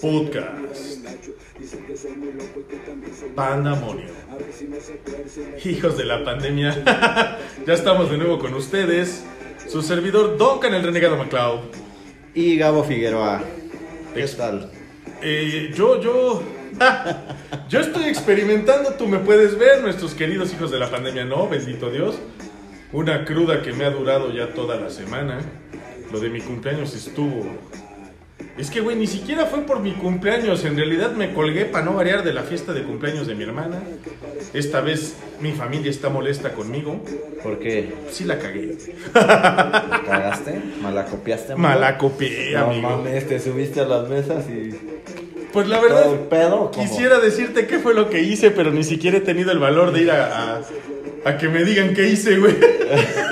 Podcast. Pandamonio. Hijos de la pandemia. ya estamos de nuevo con ustedes. Su servidor Duncan el Renegado MacLeod. Y Gabo Figueroa. ¿Qué tal? Eh, yo, yo. yo estoy experimentando, tú me puedes ver, nuestros queridos hijos de la pandemia, no, bendito Dios. Una cruda que me ha durado ya toda la semana. Lo de mi cumpleaños estuvo. Es que, güey, ni siquiera fue por mi cumpleaños. En realidad me colgué para no variar de la fiesta de cumpleaños de mi hermana. Esta vez mi familia está molesta conmigo. ¿Por qué? Sí la cagué. ¿La cagaste? ¿Malacopiaste? amigo? Mala copié, No amigo. mames, te subiste a las mesas y... Pues la ¿Todo el verdad, pedo? quisiera decirte qué fue lo que hice, pero ni siquiera he tenido el valor de ir a, a, a que me digan qué hice, güey.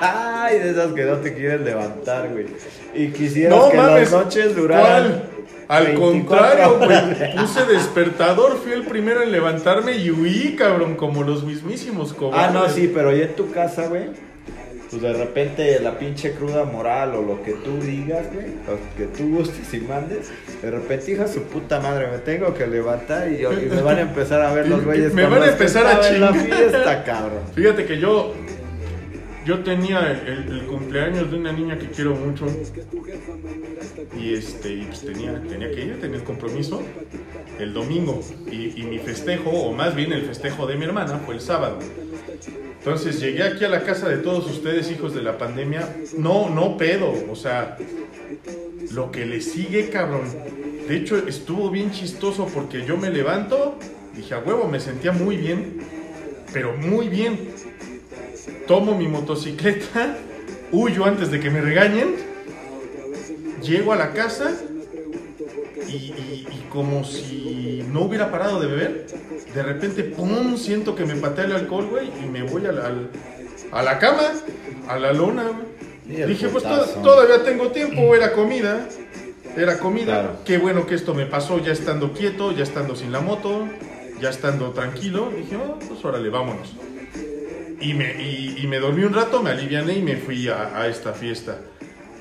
Ay, de esas que no te quieren levantar, güey. Y quisieras No que mames. las noches duraran... ¿Cuál? Al 24 contrario, güey. Puse despertador, fui el primero en levantarme y huí, cabrón, como los mismísimos cobardes. Ah, no, sí, pero ya en tu casa, güey. Pues de repente la pinche cruda moral o lo que tú digas, güey, lo que tú gustes y mandes, de repente, hija su puta madre, me tengo que levantar y, yo- y me van a empezar a ver los güeyes. Me van a empezar a en la chingar. fiesta, cabrón. Fíjate que yo. Yo tenía el, cumpleaños de una niña que quiero mucho. Y este, y pues tenía, tenía que ir, tenía el compromiso el domingo. Y, y mi festejo, o más bien el festejo de mi hermana, fue el sábado. Entonces llegué aquí a la casa de todos ustedes, hijos de la pandemia. No, no pedo, o sea, lo que le sigue, cabrón. De hecho, estuvo bien chistoso porque yo me levanto, dije a huevo, me sentía muy bien, pero muy bien. Tomo mi motocicleta, huyo antes de que me regañen, llego a la casa y, y- y como si no hubiera parado de beber, de repente, ¡pum! Siento que me patea el alcohol, güey, y me voy al- al- a la cama, a la lona, güey. Dije, pues to- todavía tengo tiempo, era comida. Era comida. Claro. Qué bueno que esto me pasó ya estando quieto, ya estando sin la moto, ya estando tranquilo. Dije, oh, pues órale, vámonos. Y me, y, y me dormí un rato, me aliviané y me fui a, a esta fiesta.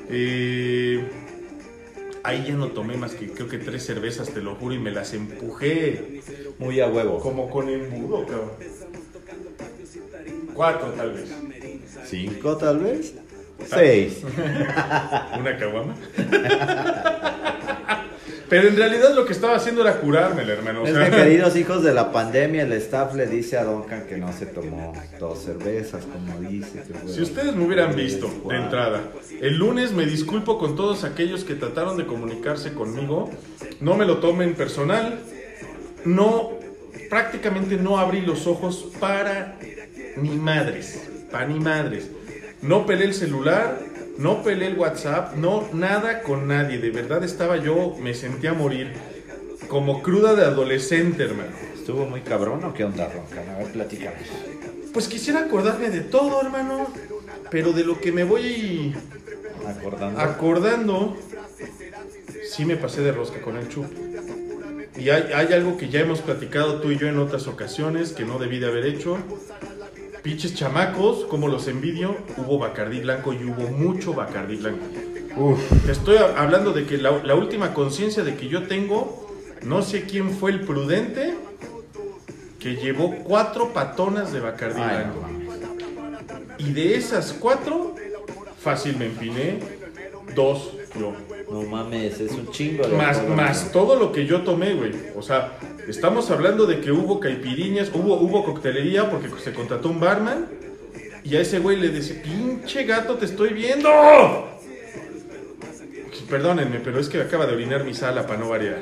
Eh, ahí ya no tomé más que creo que tres cervezas, te lo juro, y me las empujé Muy a huevo. como con embudo, cabrón. Cuatro tal vez. ¿Cinco tal vez? Seis. ¿Una caguama? Pero en realidad lo que estaba haciendo era curármela, hermano. o Es que, queridos hijos de la pandemia, el staff le dice a Duncan que no se tomó dos cervezas, como dice. Si ustedes me hubieran visto de entrada, el lunes me disculpo con todos aquellos que trataron de comunicarse conmigo. No me lo tomen personal. No, prácticamente no abrí los ojos para ni madres. Para ni madres. No pelé el celular, no pelé el WhatsApp, no, nada con nadie. De verdad estaba yo, me sentía morir. Como cruda de adolescente, hermano. ¿Estuvo muy cabrón o qué onda, Duncan? A ver, platícanos. Pues quisiera acordarme de todo, hermano. Pero de lo que me voy Acordando. acordando, sí me pasé de rosca con el chup. Y hay, hay algo que ya hemos platicado tú y yo en otras ocasiones que no debí de haber hecho. Pinches chamacos, como los envidio, hubo Bacardí blanco y hubo mucho Bacardí blanco. Uf. Te estoy hablando de que la, la última conciencia de que yo tengo, no sé quién fue el prudente que llevó cuatro patonas de Bacardí Ay, blanco. no. Y de esas cuatro, fácil me empiné dos yo. No mames, es un chingo de Más, alcohol, más todo lo que yo tomé, güey. O sea, estamos hablando de que hubo caipiriñas, hubo, hubo coctelería porque se contrató un barman. Y a ese güey le dice, pinche gato, te estoy viendo. Perdónenme, pero es que acaba de orinar mi sala para no variar.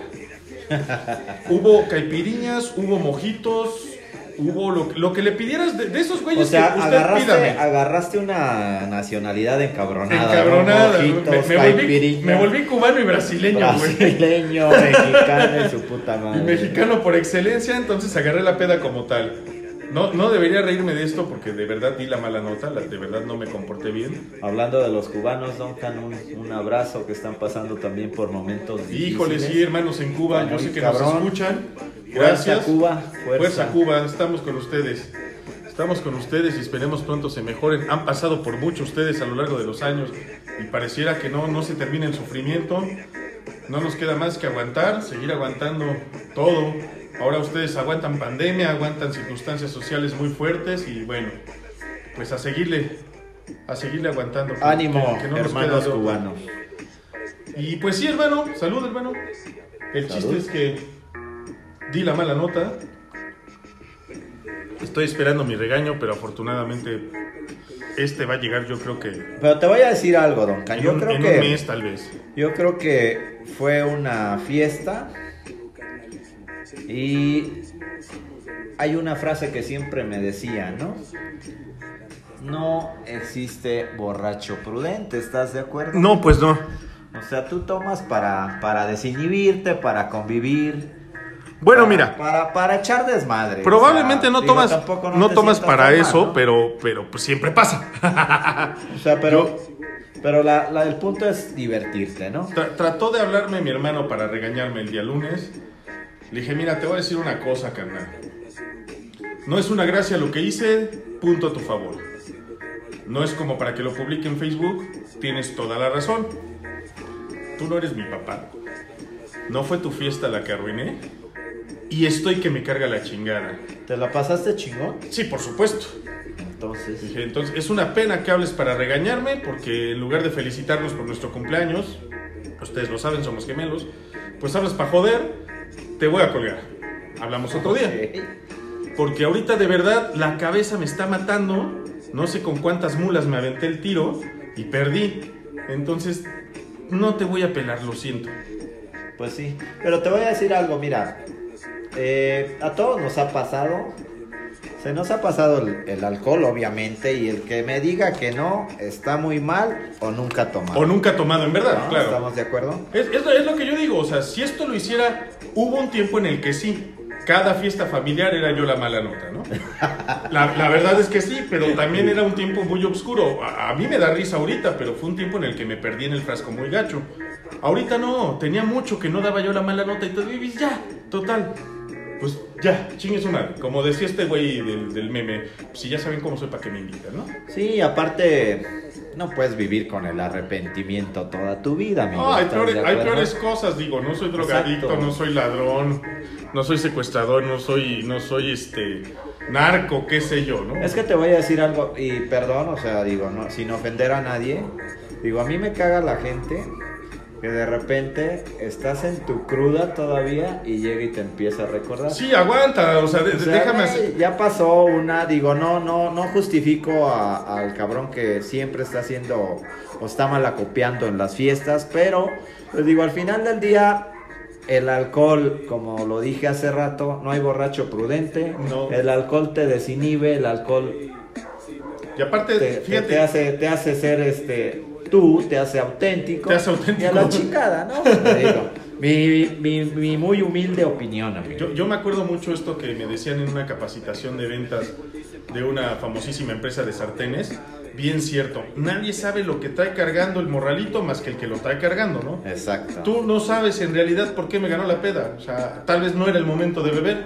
hubo caipiriñas, hubo mojitos, hubo lo, lo que le pidieras de, de esos O güeyes sea, que usted agarraste, pídame. agarraste una nacionalidad encabronada. Encabronada, me, volví, me volví cubano y brasileño, güey. brasileño, mexicano y su puta madre. Y mexicano por excelencia, entonces agarré la peda como tal. No, no debería reírme de esto porque de verdad di la mala nota, la- de verdad no me comporté bien. Hablando de los cubanos, Duncan, un, un abrazo que están pasando también por momentos Híjole, difíciles. sí, hermanos en Cuba, yo sé que nos cabrón. escuchan. Fuerza, Gracias. Cuba, fuerza. Fuerza Cuba, estamos con ustedes. Estamos con ustedes y esperemos pronto se mejoren. Han pasado por mucho ustedes a lo largo de los años. y pareciera que no, no se termina el sufrimiento. No nos queda más que aguantar, seguir aguantando todo. Ahora ustedes aguantan pandemia, aguantan circunstancias sociales muy fuertes y bueno, pues a seguirle, a seguirle aguantando. Ánimo, que- no nos hermanos cubanos. Y pues sí, hermano, salud, hermano. El Salud. chiste es que di la mala nota. Estoy esperando mi regaño, pero afortunadamente este va a llegar, yo creo que Pero te voy a decir algo, Don Can. en, Yo creo en que un mes tal vez. yo creo que fue una fiesta y hay una frase que siempre me decía, ¿no? No existe borracho prudente, ¿estás de acuerdo? No, pues no. O sea, tú tomas para, para desinhibirte, para convivir. Bueno, para- mira, Para, para echar desmadre. probablemente O sea, no digo, tomas, tampoco no tomas para eso, ¿no? pero, pero pues siempre pasa. O sea, pero, pero la, la- el punto es divertirte, ¿no? Tra- trató de hablarme mi hermano para regañarme el día lunes. Le dije, mira, te voy a decir una cosa, carnal. No es una gracia lo que hice, punto a tu favor. No es como para que lo publique en Facebook, tienes toda la razón. Tú no eres mi papá. No fue tu fiesta la que arruiné. Y estoy que me carga la chingada. ¿Te la pasaste chingón? Sí, por supuesto. Entonces, Dije, entonces, es una pena que hables para regañarme, porque en lugar de felicitarnos por nuestro cumpleaños, ustedes lo saben, somos gemelos, pues hablas para joder, te voy a colgar. Hablamos otro día. Porque ahorita de verdad la cabeza me está matando, no sé con cuántas mulas me aventé el tiro y perdí. Entonces, no te voy a pelar, lo siento. Pues sí, pero te voy a decir algo, mira, eh, a todos nos ha pasado, se nos ha pasado el, el alcohol obviamente y el que me diga que no está muy mal o nunca ha tomado. O nunca tomado, en verdad, ¿no? claro. ¿Estamos de acuerdo? Es, es lo, es lo que yo digo, o sea, si esto lo hiciera, hubo un tiempo en el que sí, cada fiesta familiar era yo la mala nota, ¿no? La, verdad es que sí, pero también era un tiempo muy oscuro. A, mí me da risa ahorita, pero fue un tiempo en el que me perdí en el frasco muy gacho. Ahorita no, tenía mucho que no daba yo la mala nota y todo, y ya, total. Pues ya, chingue su madre. Como decía este güey del, meme, si ya saben cómo soy, ¿para qué me invitan, no? Sí, aparte, no puedes vivir con el arrepentimiento toda tu vida, amigo. No, hay ¿estás peores, hay cosas, digo, no soy drogadicto, Exacto. no soy ladrón, no soy secuestrador, no soy, no soy este narco, qué sé yo, ¿no? Es que te voy a decir algo, y perdón, o sea, digo, no, sin ofender a nadie, digo, a mí me caga la gente que de repente estás en tu cruda todavía y llega y te empieza a recordar. Sí, aguanta, o sea, de- O sea, déjame hacer- Ya pasó una, digo, no, no, no justifico a- al cabrón que siempre está haciendo o está malacopiando en las fiestas, pero, pues digo, al final del día, el alcohol, como lo dije hace rato, no hay borracho prudente, No. el alcohol te desinhibe, el alcohol Y aparte, te, te- fíjate, te hace, te hace ser este tú, te hace auténtico. Te hace auténtico. Y a la chingada, ¿no? Te digo, mi, mi, mi muy humilde opinión, amigo. yo, yo me acuerdo mucho esto que me decían en una capacitación de ventas de una famosísima empresa de sartenes. Bien cierto, nadie sabe lo que trae cargando el morralito más que el que lo trae cargando, ¿no? Exacto. Tú no sabes en realidad por qué me ganó la peda. O sea, tal vez no era el momento de beber,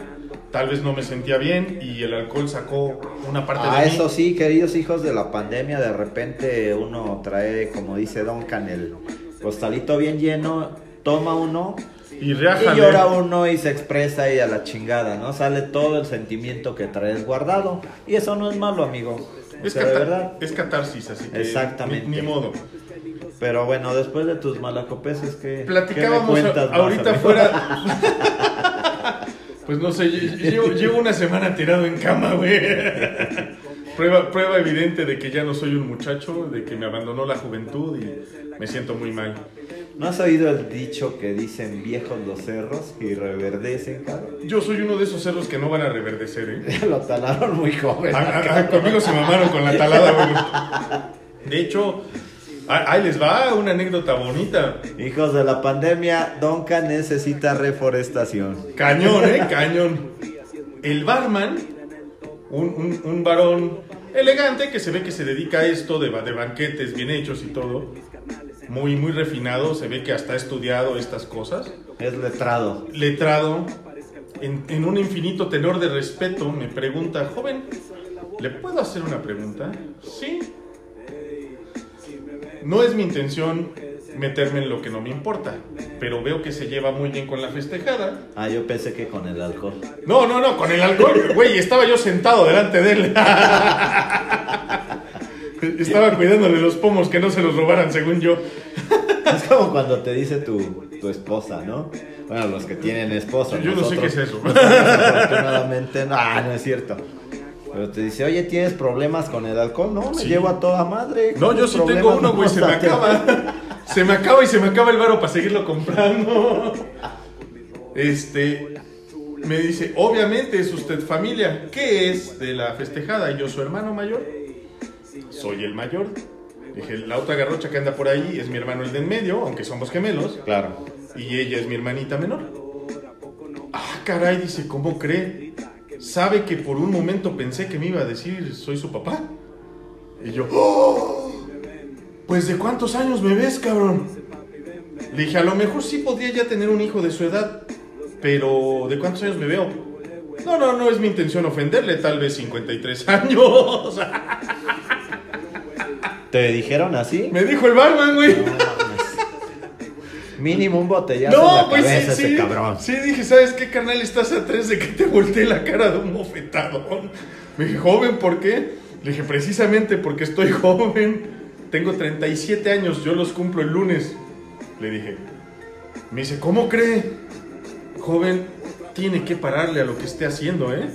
tal vez no me sentía bien y el alcohol sacó una parte Ah, de mí. eso sí, queridos hijos de la pandemia, de repente uno trae, como dice Duncan, el costalito bien lleno, toma uno Y y llora uno y se expresa y a la chingada, ¿no? Sale todo el sentimiento que traes guardado. Y eso no es malo, amigo. O Es, sea, de verdad. es catarsis, así que Exactamente. Ni, ni modo. Pero bueno, después de tus malacopeses, ¿qué, Platicábamos qué me cuentas a- ahorita fuera. pues no sé, lle- llevo, llevo una semana tirado en cama, güey. Prueba, prueba evidente de que ya no soy un muchacho, de que me abandonó la juventud y me siento muy mal. ¿No has oído el dicho que dicen viejos los cerros y reverdecen, cabrón? Yo soy uno de esos cerros que no van a reverdecer, ¿eh? Lo talaron muy joven. Conmigo se mamaron con la talada, güey. De hecho, ahí les va una anécdota bonita. Hijos de la pandemia, Duncan necesita reforestación. Cañón, ¿eh? Cañón. El barman, un, un- un varón elegante que se ve que se dedica a esto de, de banquetes bien hechos y todo. Muy, muy refinado, se ve que hasta ha estudiado estas cosas. Es letrado. Letrado, en, en un infinito tenor de respeto, me pregunta, joven, ¿le puedo hacer una pregunta? Sí. No es mi intención meterme en lo que no me importa, pero veo que se lleva muy bien con la festejada. Ah, yo pensé que con el alcohol. No, no, no, con el alcohol, güey, estaba yo sentado delante de él. Estaba cuidándole los pomos que no se los robaran, según yo. Es como cuando te dice tu, tu esposa, ¿no? Bueno, los que tienen esposa. Yo no sé qué es eso. nosotros, afortunadamente, no, ah, no es cierto. Pero te dice, oye, ¿tienes problemas con el alcohol? No, me Sí. llevo a toda madre. No, yo sí tengo uno, güey, se me acaba. Se me acaba y se me acaba el varo para seguirlo comprando. Este, me dice, obviamente es usted familia. ¿Qué es de la festejada? Yo, su hermano mayor. Soy el mayor. Dije, la otra garrocha que anda por ahí es mi hermano el de en medio, aunque somos gemelos. Claro. Y ella es mi hermanita menor. Ah, caray, dice, ¿cómo cree? ¿Sabe que por un momento pensé que me iba a decir soy su papá? Y yo, "Oh, pues ¿de cuántos años me ves, cabrón? Le dije, a lo mejor sí podría ya tener un hijo de su edad, pero ¿de cuántos años me veo? No, no, no es mi intención ofenderle, tal vez 53 años. ¿Te dijeron así? Me dijo el barman, güey. No. Mínimo un botellazo en No, la pues sí, cabeza ese sí. cabrón. Sí, dije, ¿sabes qué, carnal? Estás a tres de que te volteé la cara de un mofetadón. Me dije, joven, ¿por qué? Le dije, precisamente porque estoy joven. Tengo 37 años, yo los cumplo el lunes. Le dije, me dice, ¿cómo cree? Joven, tiene que pararle a lo que esté haciendo, ¿eh?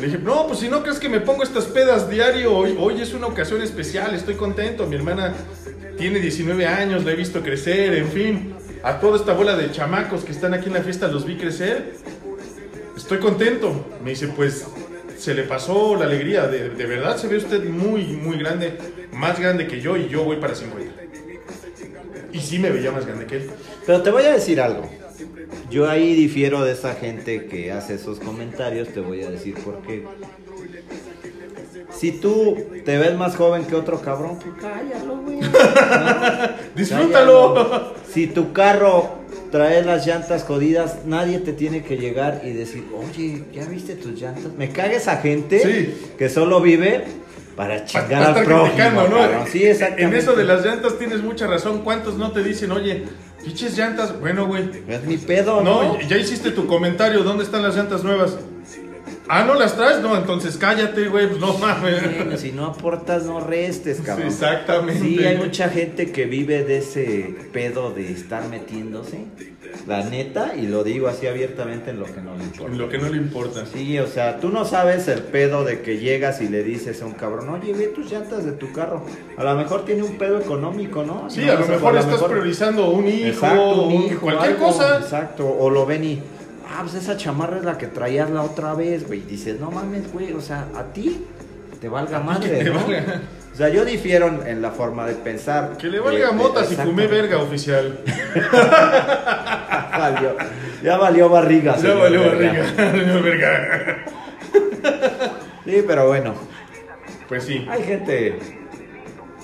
Le dije, no, pues si no crees que me pongo estas pedas diario, hoy, hoy es una ocasión especial, estoy contento. Mi hermana tiene 19 años, la he visto crecer, en fin. A toda esta bola de chamacos que están aquí en la fiesta los vi crecer. Estoy contento. Me dice, pues se le pasó la alegría. De, de verdad se ve usted muy, muy grande, más grande que yo y yo voy para 50. Y sí me veía más grande que él. Pero te voy a decir algo. Yo ahí difiero de esa gente que hace esos comentarios. Te voy a decir por qué. Si tú te ves más joven que otro cabrón, pues cállalo, güey. Disfrútalo. Cállalo. Si tu carro trae las llantas jodidas, nadie te tiene que llegar y decir, oye, ¿ya viste tus llantas? Me caga esa gente Sí. que solo vive para Pa- chingar pa al prójimo. ¿no? Sí, exactamente. En eso de las llantas tienes mucha razón. ¿Cuántos no te dicen, oye, pinches llantas? Bueno, güey. Es mi pedo, ¿no? No, ya hiciste tu comentario. ¿Dónde están las llantas nuevas? Ah, ¿no las traes? No, entonces cállate, güey. Pues no mames. Bueno, si no aportas, no restes, cabrón. Exactamente. Sí, hay mucha gente que vive de ese pedo de estar metiéndose. La neta, y lo digo así abiertamente en lo que no le importa. En lo que no le importa. Sí, o sea, tú no sabes el pedo de que llegas y le dices a un cabrón, oye, ve tus llantas de tu carro. A lo mejor tiene un pedo económico, ¿no? Sí, No, a lo o sea, mejor a estás priorizando un hijo, Exacto, un un- hijo, cualquier algo, cosa. Exacto, o lo ven y, ah, pues esa chamarra es la que traías la otra vez, güey. Dices, no mames, güey, o sea, a ti te valga madre, te ¿no? valga. O sea, yo difiero en- la forma de pensar. Que le valga De- de- motas y fumé exactamente. verga oficial. Valió- ya valió barriga. Ya valió verga. barriga. verga. Sí, pero bueno, Pues sí. hay gente...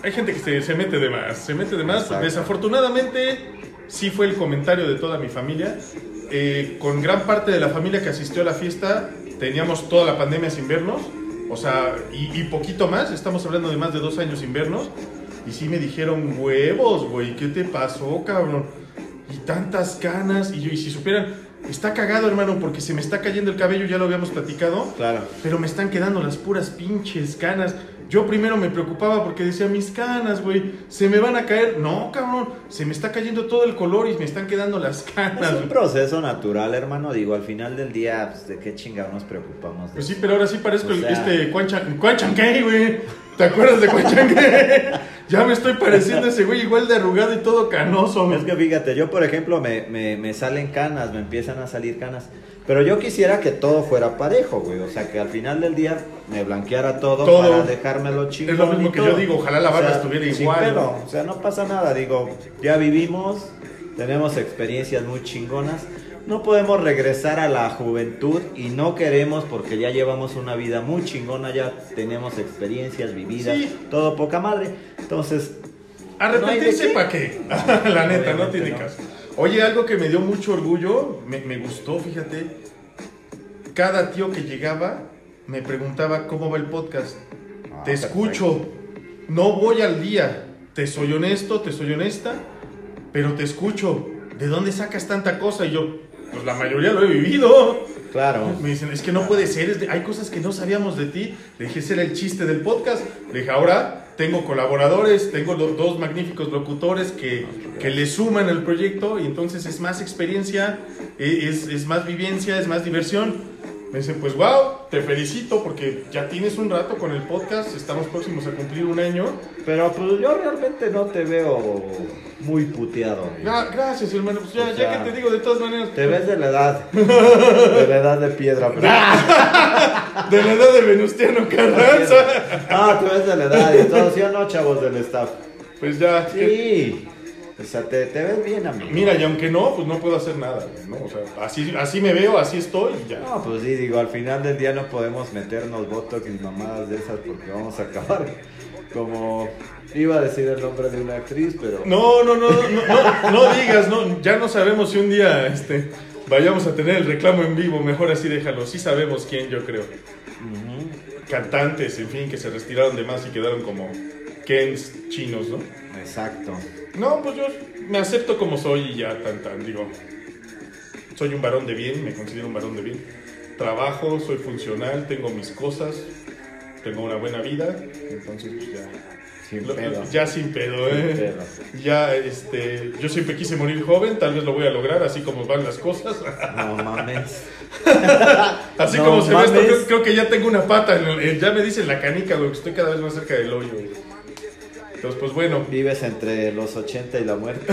Hay gente que se, se mete de más, se mete de más. Exacto. Desafortunadamente, sí fue el comentario de toda mi familia. Eh, con gran parte de la familia que asistió a la fiesta, teníamos toda la pandemia sin vernos. O sea, y, y poquito más, estamos hablando de más de dos años sin vernos. Y sí me dijeron, huevos, güey, ¿qué te pasó, cabrón? Y tantas canas. Y yo, y si supieran, está cagado, hermano, porque se me está cayendo el cabello, ya lo habíamos platicado. Claro. Pero me están quedando las puras pinches canas. Yo primero me preocupaba porque decía, mis canas, güey, se me van a caer. No, cabrón, se me está cayendo todo el color y me están quedando las canas. Es un proceso natural, hermano. Digo, al final del día, pues, ¿de qué chingados nos preocupamos? de Pues sí, pero ahora sí parezco O el- sea- este Quan güey. ¿Te acuerdas de Quan Chankey? ya me estoy pareciendo a ese güey igual de arrugado y todo canoso. Es que fíjate, yo por ejemplo me, me, me salen canas, me empiezan a salir canas. Pero yo quisiera que todo fuera parejo, güey. O sea, que al final del día me blanqueara todo, Todo. para dejármelo chingón. Es lo mismo que yo digo, ojalá la barba estuviera igual, pedo. ¿no? O sea, no pasa nada. Digo, ya vivimos, tenemos experiencias muy chingonas. No podemos regresar a la juventud y no queremos porque ya llevamos una vida muy chingona, ya tenemos experiencias vividas, Sí. todo poca madre. Entonces, Arrepentirse No para qué. La neta, no tiene no. caso. Oye, algo que me dio mucho orgullo, me, me gustó, fíjate. Cada tío que llegaba me preguntaba cómo va el podcast. Ah, Te perfecto. escucho. No voy al día. te soy honesto, te soy honesta, pero te escucho. ¿De dónde sacas tanta cosa? Y yo, pues la mayoría lo he vivido. Claro. Me dicen, es que no puede ser, es de- hay cosas que no sabíamos de ti. Le dije, ese era el chiste del podcast. Le dije, ahora tengo colaboradores, tengo lo- dos magníficos locutores que, que le suman al proyecto y entonces es más experiencia, e- es, es más vivencia, es más diversión. Me dicen, pues wow, te felicito porque ya tienes un rato con el podcast, estamos próximos a cumplir un año. Pero pues yo realmente no te veo muy puteado. Gra- gracias, hermano. Pues ya, O ya que te digo, de todas maneras, Te ves de la edad. De la edad de piedra. de la edad de Venustiano Carranza, Ah, te ves de la edad y todo. ¿Sí o no, chavos del staff? pues ya. Sí. O sea, te, te ves bien, amigo. Mira, y aunque no, pues no puedo hacer nada, ¿no? O sea, así, así me veo, así estoy y ya. No, pues sí, digo, al final del día no podemos meternos botox y mamadas de esas porque vamos a acabar como... Iba a decir el nombre de una actriz, pero... No, no, no, no, no, no digas, no, ya no sabemos si un día este, vayamos a tener el reclamo en vivo, mejor así déjalo, sí sabemos quién yo creo. Ujú. Cantantes, en fin, que se retiraron de más y quedaron como Kens chinos, ¿no? Exacto. No, pues yo me acepto como soy y ya, tan, tan, digo, soy un varón de bien, me considero un varón de bien. Trabajo, soy funcional, tengo mis cosas, tengo una buena vida, entonces pues ya. Sin Lo- pedo. Ya sin pedo, Sin ¿eh? pedo. Ya, este, yo siempre quise morir joven, tal vez lo voy a lograr, así como van las cosas. No mames. Así No como se ve esto, creo, creo que ya tengo una pata, en el- en- ya me dicen la canica, güey, que estoy cada vez más cerca del hoyo, güey. Entonces, pues bueno, Vives entre los 80 y la muerte.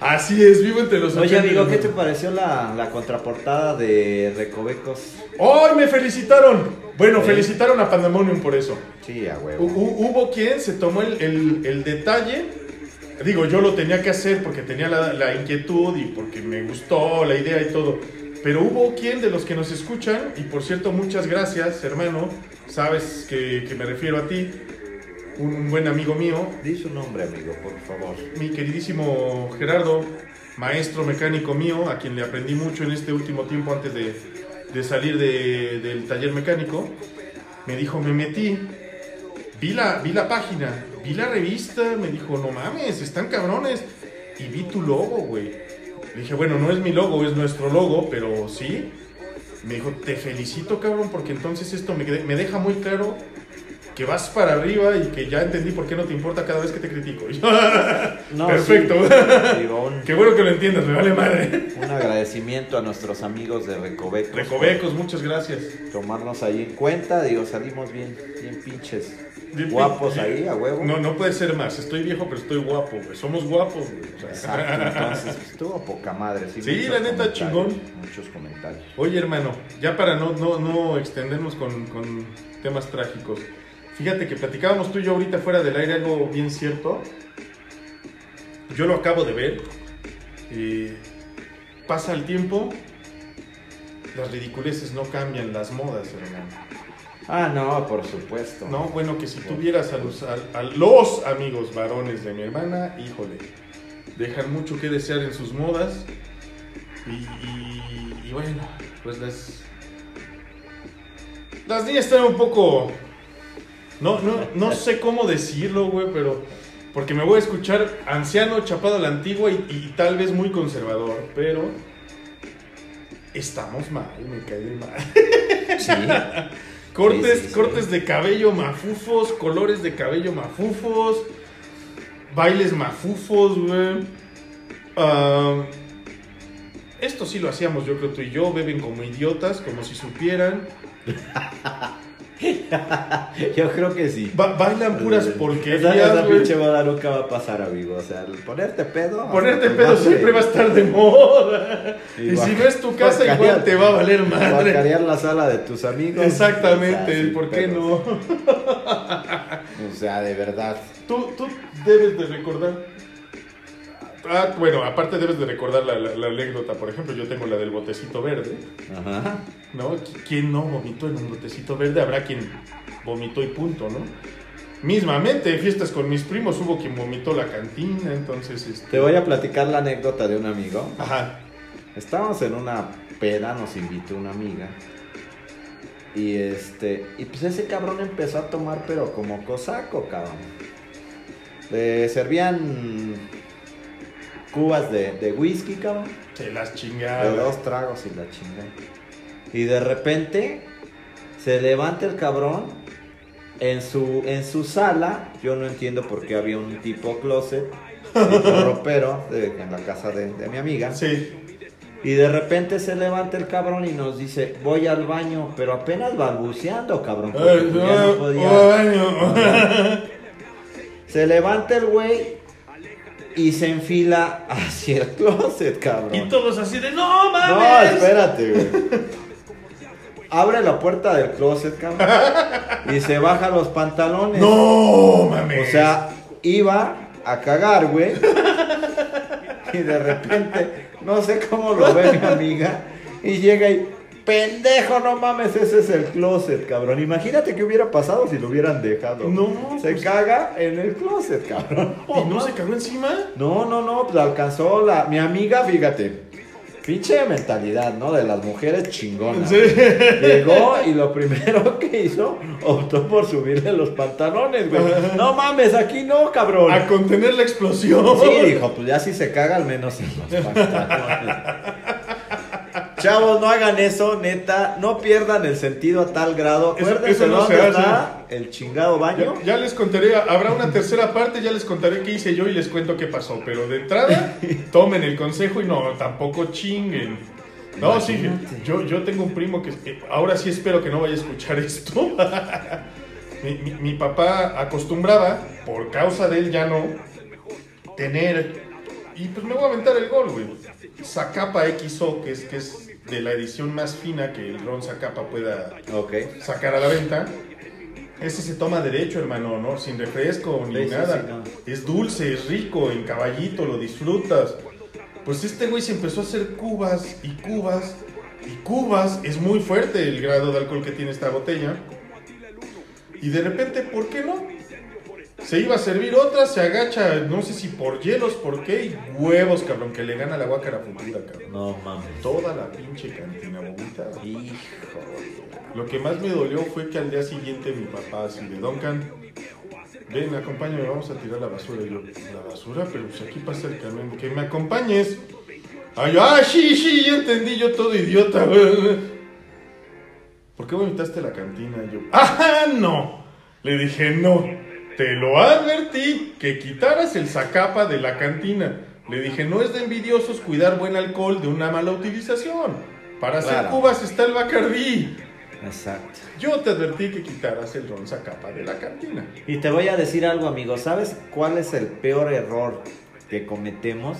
así es, vivo entre los Oye, 80 y amigo, ¿qué te 90. pareció la, la contraportada de Recovecos? ¡Ay, me felicitaron! Bueno, felicitaron a Pandemonium por eso. Sí, a huevo. Hubo quien se tomó el, el- el detalle. Digo, yo lo tenía que hacer porque tenía la, la inquietud y porque me gustó la idea y todo. Pero hubo quien de los que nos escuchan, y por cierto, muchas gracias, hermano. Sabes que, que me refiero a ti, un, un buen amigo mío, Di su nombre, amigo, por favor. mi queridísimo Gerardo, maestro mecánico mío, a quien le aprendí mucho en este último tiempo antes de, de salir de- del taller mecánico, me dijo, me metí, vi la, vi la página, vi la revista, me dijo, no mames, están cabrones, y vi tu logo, güey. Le dije, bueno, no es mi logo, es nuestro logo, pero sí. Me dijo, te felicito, cabrón, porque entonces esto me, me deja muy claro que vas para arriba y que ya entendí por qué no te importa cada vez que te critico. No, Perfecto. sí. Un, Qué bueno que lo entiendas, me vale madre. un agradecimiento a nuestros amigos de Recovecos. Recovecos, muchas gracias. Tomarnos ahí en cuenta, digo, salimos bien, bien pinches. Guapos ahí, a huevo. No, no puede ser más. Estoy viejo, pero estoy guapo, güey. Somos guapos, güey. O sea, Exacto, entonces estuvo poca madre. Sí, Sí, la neta, chingón. Muchos comentarios. Oye, hermano, ya para no, no, no extendernos con, con temas trágicos. Fíjate que platicábamos tú y yo ahorita fuera del aire algo bien cierto. Yo lo acabo de ver. Eh, pasa el tiempo. Las ridiculeces no cambian, las modas, hermano. Ah, no, por supuesto. No, bueno, que si tuvieras a los, a, a los amigos varones de mi hermana, híjole, dejan mucho que desear en sus modas. Y, y- y bueno, pues las. Las niñas están un poco. No, no, no sé cómo decirlo, güey, pero. Porque me voy a escuchar anciano, chapado a la antigua y, y tal vez muy conservador, pero. Estamos mal, me cae mal. Sí. Cortes, Sí, sí, sí. cortes de cabello mafufos, colores de cabello mafufos, bailes mafufos, güey. Ah, esto sí lo hacíamos, yo creo tú y yo, beben como idiotas, como si supieran. Yo creo que sí. Ba- bailan puras porquerías, esa pinche boda nunca va a pasar, amigo. O sea, ponerte pedo. Ponerte tu pedo madre. siempre va a estar de moda. Y Y si guac- ves tu casa, igual te va a valer madre. guacarear la sala de tus amigos. Exactamente, O sea, sin ¿por qué pedos. no? O sea, de verdad. Tú, tú debes de recordar. Ah, bueno, aparte debes de recordar la, la- la anécdota, por ejemplo, yo tengo la del botecito verde, Ajá. ¿no? ¿Quién no vomitó en un botecito verde? Habrá quien vomitó y punto, ¿no? Mismamente, fiestas con mis primos, hubo quien vomitó la cantina, entonces... Este... Te voy a platicar la anécdota de un amigo. Ajá, Estábamos en una peda, nos invitó una amiga. Y este, y pues ese cabrón empezó a tomar, pero como cosaco, cabrón. Le servían cubas de, de whisky, cabrón. Se las De chingaba. dos tragos y la chingada. Y de repente se levanta el cabrón en su, en su sala. Yo no entiendo por qué había un tipo closet, tipo ropero de- en la casa de, de mi amiga. Sí. Y de repente se levanta el cabrón y nos dice, voy al baño, pero apenas balbuceando, cabrón. porque pues ya no podía. Se levanta el güey y se enfila hacia el closet, cabrón. Y todos así de, no No, mames. espérate, güey. Abre la puerta del closet, cabrón. Y se baja los pantalones. No mames. O sea, iba a cagar, güey. Y de repente, no sé cómo lo ve mi amiga. Y llega y, pendejo, no mames, ese es el closet, cabrón. Imagínate qué hubiera pasado si lo hubieran dejado. No, Se pues- caga en el closet, cabrón. ¿Y no se cagó encima? No, no, no, pues alcanzó la. Mi amiga, fíjate. Pinche mentalidad, ¿no? De las mujeres chingonas. Sí. Llegó y lo primero que hizo, optó por subirle los pantalones, güey. No mames, aquí no, cabrón. A contener la explosión. Sí, dijo, pues ya si se caga, al menos en los pantalones. Chavos, no hagan eso, neta. No pierdan el sentido a tal grado. Acuérdense no dónde está el chingado baño. Ya, ya les contaré, habrá una tercera parte, ya les contaré qué hice yo y les cuento qué pasó. Pero de entrada, tomen el consejo y no, tampoco chinguen. No, sí, yo, yo tengo un primo que que ahora sí espero que no vaya a escuchar esto. mi, mi- mi papá acostumbraba, por causa de él ya no, tener, y pues me voy a aventar el gol, güey. Zacapa XO, que es, que es de la edición más fina que el Ron Zacapa pueda sacar a la venta. Ese se toma derecho, hermano, ¿no? Sin refresco ni Sí, sí, nada. sí, no. Es dulce, es rico, en caballito, lo disfrutas. Pues este güey se empezó a hacer cubas y cubas y cubas. Es muy fuerte el grado de alcohol que tiene esta botella. Y de repente, ¿por qué no? Se iba a servir otra, se agacha, no sé si por hielos, por qué, y huevos, cabrón, que le gana la guacara futura, cabrón. No mames. Toda la pinche cantina vomitada. Hijo. Lo que más me dolió fue que al día siguiente mi papá así de Duncan, ven, acompáñame, vamos a tirar la basura. Y yo, la basura, pero pues aquí pasa el camión, que me acompañes. Ay, ah, sí, sí, ya entendí, yo todo idiota. ¿Por qué vomitaste la cantina? Y yo, ¡ah, no! Le dije, no, te lo advertí, que quitaras el zacapa de la cantina. Le dije, no es de envidiosos cuidar buen alcohol de una mala utilización. Para hacer Claro. cubas está el Bacardí. Exacto. Yo te advertí que quitaras el ron zacapa de la cantina. Y te voy a decir algo, amigo. ¿Sabes cuál es el peor error que cometemos?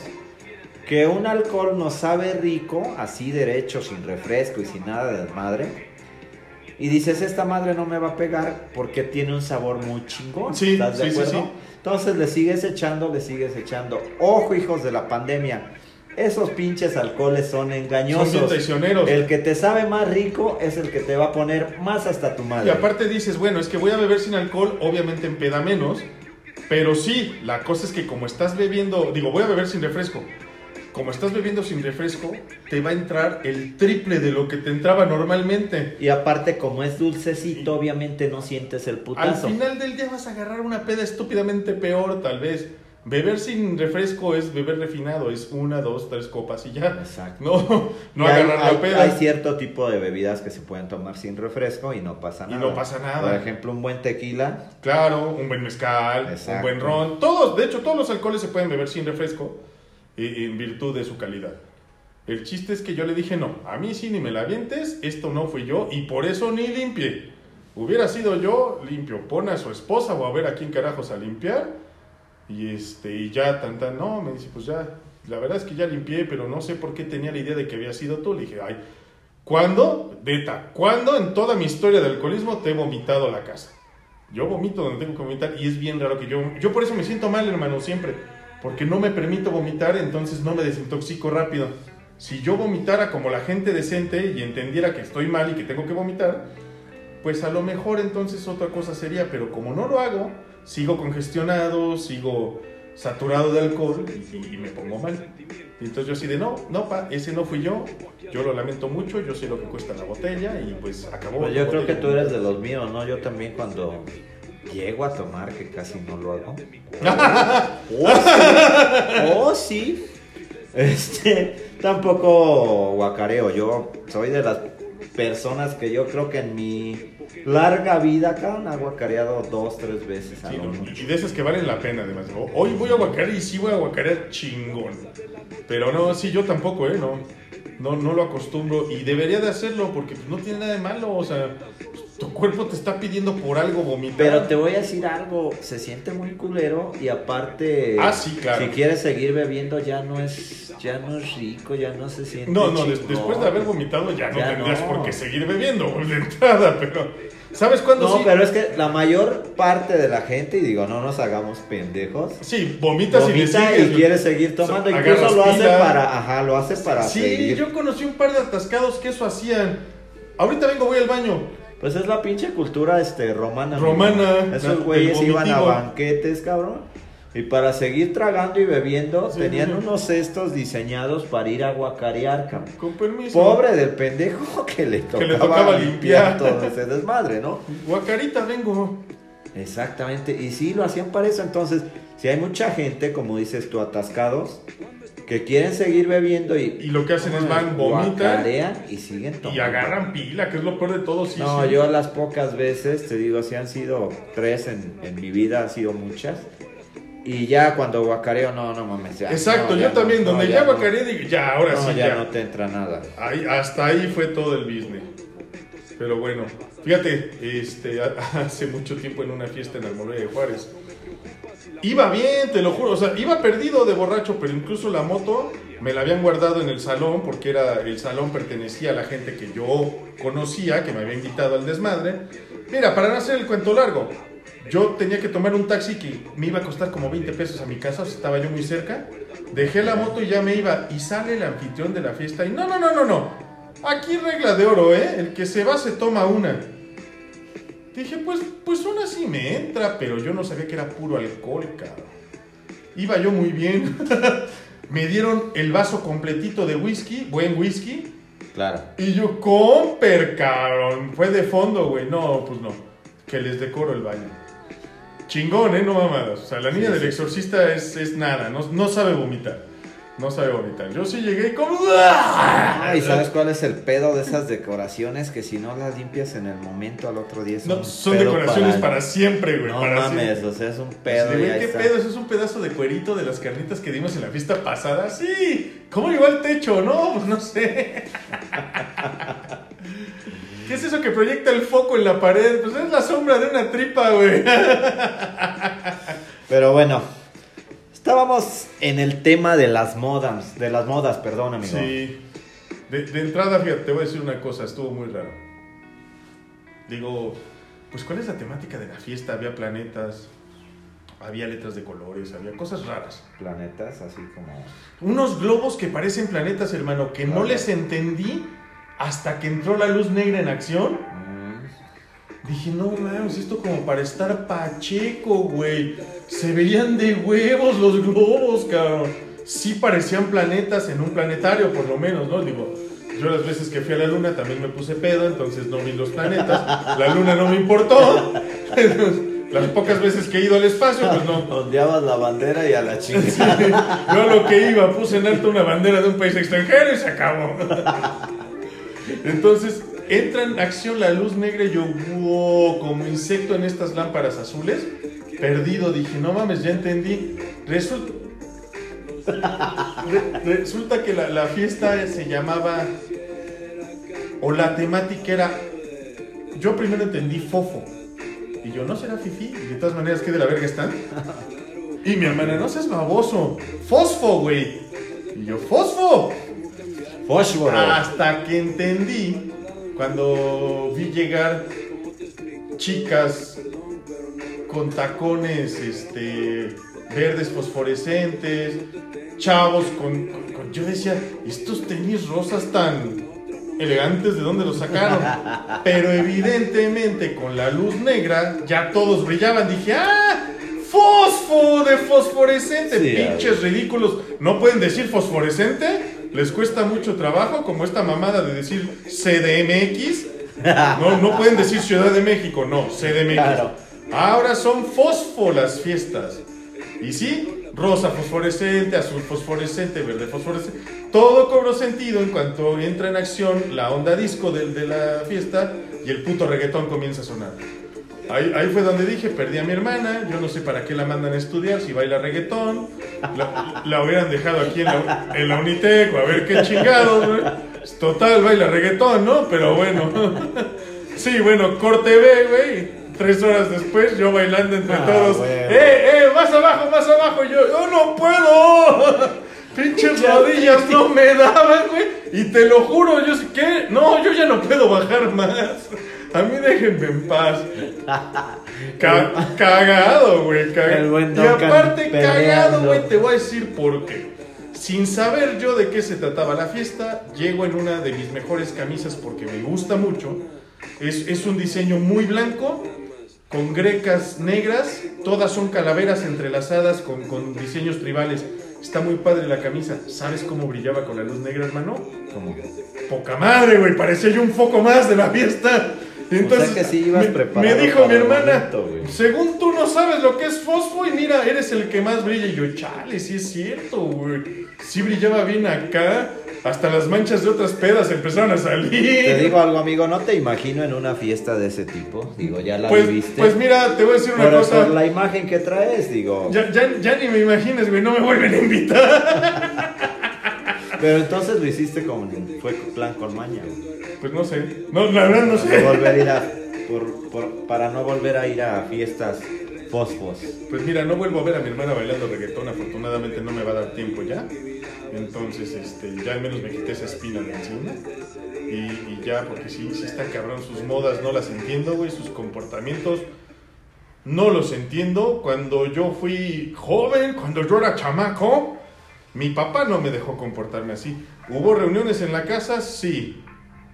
Que un alcohol nos sabe rico, así derecho, sin refresco y sin nada de madre. Y dices, esta madre no me va a pegar porque tiene un sabor muy chingón. Sí, ¿Estás de sí, acuerdo? sí. Entonces le sigues echando, le sigues echando. Ojo, hijos de la pandemia. Esos pinches alcoholes son Son engañosos. traicioneros. El que te sabe más rico es el que te va a poner más hasta tu Y madre. aparte dices, bueno, es que voy a beber sin alcohol, obviamente en peda menos. Pero sí, la cosa es que como estás bebiendo, digo, voy a beber sin refresco. Como estás bebiendo sin refresco, te va a entrar el triple de lo que te entraba normalmente. Y aparte, como es dulcecito, obviamente no sientes el Al putazo. final del día vas a agarrar una peda estúpidamente peor, tal vez. Beber sin refresco es beber refinado, es una, dos, tres copas y ya. Exacto. No, no Y hay, agarrar hay- la peda. hay cierto tipo de bebidas que se pueden tomar sin refresco y no pasa Y nada. no pasa nada. Por ejemplo, un buen tequila. Claro, un buen mezcal, Exacto. un buen ron. Todos, de hecho, todos los alcoholes se pueden beber sin refresco en virtud de su calidad. El chiste es que yo le dije, no, a mí sí ni me la avientes, esto no fui yo y por eso ni limpié. Hubiera sido yo, limpio, pone a su esposa o a ver a quién carajos a limpiar. Y este, y ya, tan, tan, no, me dice, pues ya, la verdad es que ya limpié, pero no sé por qué tenía la idea de que había sido tú. Le dije, ay, ¿cuándo? Beta, ¿cuándo en toda mi historia de alcoholismo te he vomitado la casa? Yo vomito donde tengo que vomitar y es bien raro que yo... Yo por eso me siento mal, hermano, siempre. Porque no me permito vomitar, entonces no me desintoxico rápido. Si yo vomitara como la gente decente y entendiera que estoy mal y que tengo que vomitar, pues a lo mejor entonces otra cosa sería. Pero como no lo hago, sigo congestionado, sigo saturado de alcohol y, y me pongo mal. Y entonces yo así de, no, no, pa, ese no fui yo, yo lo lamento mucho, yo sé lo que cuesta la botella y pues acabó. Pues yo creo que tú eres de los míos, ¿no? Yo también cuando llego a tomar, que casi no lo hago. Oh, sí. Oh, sí. Este, tampoco guacareo. Yo soy de las personas que yo creo que en mi larga vida cada una ha guacareado dos, tres veces a Sí, lo no, y de esas que valen la pena, además. Hoy voy a guacarear y sí voy a guacarear chingón. Pero no, sí, yo tampoco, ¿eh? No, no, no lo acostumbro. Y debería de hacerlo porque no tiene nada de malo. O sea, tu cuerpo te está pidiendo por algo vomitar. Pero te voy a decir algo, se siente muy culero y aparte, Ah, sí, claro. si quieres seguir bebiendo ya no es, ya no es rico, ya no se siente. No, no, chingón. después de haber vomitado ya no Ya tendrías no. por qué seguir bebiendo de entrada, pero ¿sabes cuándo No, sí? pero es que la mayor parte de la gente, y digo, no nos hagamos pendejos, Sí, vomitas y le vomita sigues. y quiere seguir tomando, O sea, incluso lo hace para, ajá, lo hace para Sí, seguir. yo conocí un par de atascados que eso hacían. Ahorita vengo, voy al baño. Pues es la pinche cultura este romana. Romana, Esos güeyes iban a banquetes, cabrón. Y para seguir tragando y bebiendo, Sí, tenían sí. unos cestos diseñados para ir a guacarear, cabrón. Con permiso. Pobre del pendejo que le tocaba, le tocaba limpiar limpiar. todo ese desmadre, ¿no? Guacarita vengo. Exactamente, y sí lo hacían para eso. Entonces, si hay mucha gente, como dices tú, atascados, que quieren seguir bebiendo y, Y lo que hacen es van, vomitan y siguen tomando. y agarran pila, que es lo peor de todo. Sí, no, sí. yo las pocas veces, te digo, si han sido tres en, en mi vida, han sido muchas. Y ya cuando guacareo, no, no mames. ya, Exacto, no, yo ya también, no, donde ya no. guacareé, digo, ya, ahora No, sí, ya, ya. no te entra nada. Ahí, hasta ahí fue todo el business. Pero bueno, fíjate, este, hace mucho tiempo en una fiesta en Almoloya de Juárez. Iba bien, te lo juro, o sea, iba perdido de borracho, pero incluso la moto me la habían guardado en el salón porque era el salón pertenecía a la gente que yo conocía, que me había invitado al desmadre. Mira, para no hacer el cuento largo, yo tenía que tomar un taxi que me iba a costar como 20 pesos a mi casa, o sea, estaba yo muy cerca. Dejé la moto y ya me iba. Y sale el anfitrión de la fiesta y no, no, no, no, no. Aquí regla de oro, ¿eh? El que se va se toma una. Dije, pues, pues una sí me entra, pero yo no sabía que era puro alcohol, cabrón. Iba yo muy bien. me dieron el vaso completito de whisky, buen whisky. Claro. Y yo, comper, cabrón. Fue de fondo, güey. No, pues no. Que les decoro el baño. Chingón, ¿eh? No mamadas. O sea, la niña Sí, del sí. exorcista es, es nada. No, no sabe vomitar. No sabe vomitar. Yo sí llegué como... ¡Ah! Ah, ¿y sabes cuál es el pedo de esas decoraciones? Que si no las limpias en el momento, al otro día es No, un son pedo decoraciones para, siempre, güey. No para mames, siempre. o sea, es un Así pedo y güey, ahí ¿Qué está. pedo? ¿Eso es un pedazo de cuerito de las carnitas que dimos en la fiesta pasada? Sí. ¿Cómo llegó al techo? No, pues no sé. ¿Qué es eso que proyecta el foco en la pared? Pues es la sombra de una tripa, güey. Pero bueno, estábamos en el tema de las modas, de las modas, perdón, amigo. Sí. De, de entrada, fíjate, te voy a decir una cosa, estuvo muy raro. Digo, pues ¿cuál es la temática de la fiesta? Había planetas, había letras de colores, había cosas raras. Planetas, así como. Unos globos que parecen planetas, hermano, que no les entendí hasta que entró la luz negra en acción. mm, Dije, no mames, esto como para estar pacheco, güey. Se veían de huevos los globos, cabrón. Sí parecían planetas en un planetario, por lo menos, ¿no? Digo, yo las veces que fui a la luna también me puse pedo, entonces no vi los planetas. La luna no me importó. Las pocas veces que he ido al espacio, pues no, Ondeabas la bandera y a la chingada. Yo lo que iba, puse en alto una bandera de un país extranjero y se acabó. Entonces, entra en acción la luz negra y yo, wow, como insecto en estas lámparas azules. Perdido, dije, no mames, ya entendí. Resulta, re- resulta que la, la fiesta se llamaba, o la temática era, yo primero entendí fofo. Y yo, ¿no será fifi? Y de todas maneras, ¿qué de la verga están? Y mi hermana, no seas baboso. Fosfo, güey. Y yo, fosfo. Fósforo. Hasta que entendí, cuando vi llegar chicas con tacones este, verdes fosforescentes, chavos con, con- con- Yo decía, estos tenis rosas tan elegantes, ¿de dónde los sacaron? Pero evidentemente con la luz negra ya todos brillaban. Dije, ¡ah! ¡Fosfo de fosforescente, Sí, pinches ridículos. ¿No pueden decir fosforescente? ¿Les cuesta mucho trabajo? Como esta mamada de decir CDMX. No, no pueden decir Ciudad de México, no, CDMX. Claro. Ahora son fosfo las fiestas. Y sí, rosa fosforescente, azul fosforescente, verde fosforescente. Todo cobró sentido en cuanto entra en acción la onda disco del- de, la fiesta y el puto reggaetón comienza a sonar. Ahí, ahí fue donde dije, perdí a mi hermana, yo no sé para qué la mandan a estudiar, si baila reggaetón, la, la hubieran dejado aquí en la, en la Unitec, o a ver qué chingados, güey. Total, baila reggaetón, ¿no? Pero bueno. Sí, bueno, corte B, güey. Tres horas después, yo bailando entre Ah, todos. ¡Eh, eh! ¡Más abajo, más abajo! Yo, ¡yo no puedo! Pinches rodillas no me daban, güey. Y te lo juro, yo sé que. No, yo ya no puedo bajar más. A mí déjenme en paz. Ca- cagado, güey. caga- El buen y aparte, cagado, güey. Te voy a decir por qué. Sin saber yo de qué se trataba la fiesta, llego en una de mis mejores camisas porque me gusta mucho. Es, es un diseño muy blanco, con grecas negras, todas son calaveras entrelazadas con, con diseños tribales. Está muy padre la camisa. ¿Sabes cómo brillaba con la luz negra, hermano? Como- Poca madre, güey. Parecía yo un foco más de la fiesta. Entonces, O sea que sí ibas me, me dijo mi hermana, momento, según tú no sabes lo que es fosfo y mira, eres el que más brilla. Y yo, chale, sí es cierto, güey. Sí brillaba bien acá. Hasta las manchas de otras pedas empezaron a salir. Te digo algo, amigo, no te imagino en una fiesta de ese tipo. Digo, ya la pues, viviste. pues mira, te voy a decir una Por- cosa. por la imagen que traes, digo. Ya, ya, ya ni me imagines, güey, no me vuelven a invitar. Pero entonces lo hiciste con. Fue plan con maña, güey. Pues no sé. No, la verdad no Por sé. volver a ir a. por- por- para no volver a ir a fiestas fosfos. Pues mira, no vuelvo a ver a mi hermana bailando reggaetón, afortunadamente no me va a dar tiempo ya. Entonces, este, ya al menos me quité esa espina de encima. Y, y ya, porque sí, sí está cabrón, sus modas no las entiendo, güey, sus comportamientos no los entiendo. Cuando yo fui joven, cuando yo era chamaco, mi papá no me dejó comportarme así. ¿Hubo reuniones en la casa? Sí.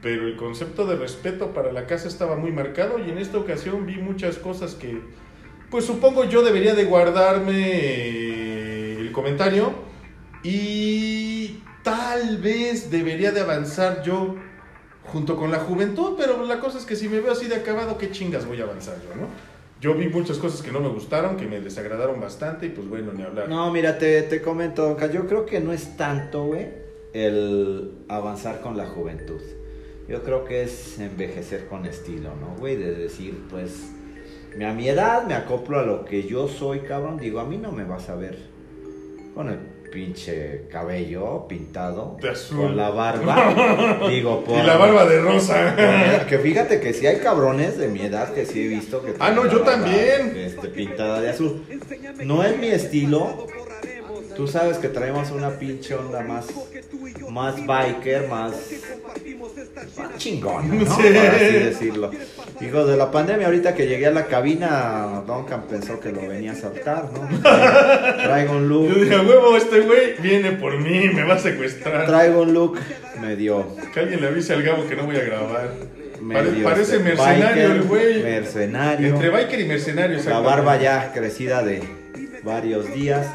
Pero el concepto de respeto para la casa estaba muy marcado y en esta ocasión vi muchas cosas que, pues supongo yo debería de guardarme eh, el comentario y tal vez debería de avanzar yo junto con la juventud, pero la cosa es que si me veo así de acabado, ¿qué chingas voy a avanzar yo, no? Yo vi muchas cosas que no me gustaron, que me desagradaron bastante y pues bueno, ni hablar. No, mira, te, te comento, yo creo que no es tanto, güey, el avanzar con la juventud. Yo creo que es envejecer con estilo, ¿no, güey? De decir, pues, a mi edad me acoplo a lo que yo soy, cabrón. Digo, a mí no me vas a ver con el pinche cabello pintado, De azul. con la barba. Digo, por... Y la barba de rosa. Que fíjate que sí hay cabrones de mi edad que sí he visto que Ah, no, yo también. Este, pintada de azul. No es mi estilo. Tú sabes que traemos una pinche onda más, más biker, más chingona, ¿no? Sí. Por así decirlo. Hijo de la pandemia, ahorita que llegué a la cabina, Duncan pensó que lo venía a saltar, ¿no? Traigo un Yo dije, "A huevo, este güey viene por mí, me va a secuestrar. traigo un look medio, Que alguien le avise al Gabo que no voy a grabar. Pare- medio parece este, mercenario biker, el güey. Mercenario. Entre biker y mercenario, La barba ya crecida de varios días.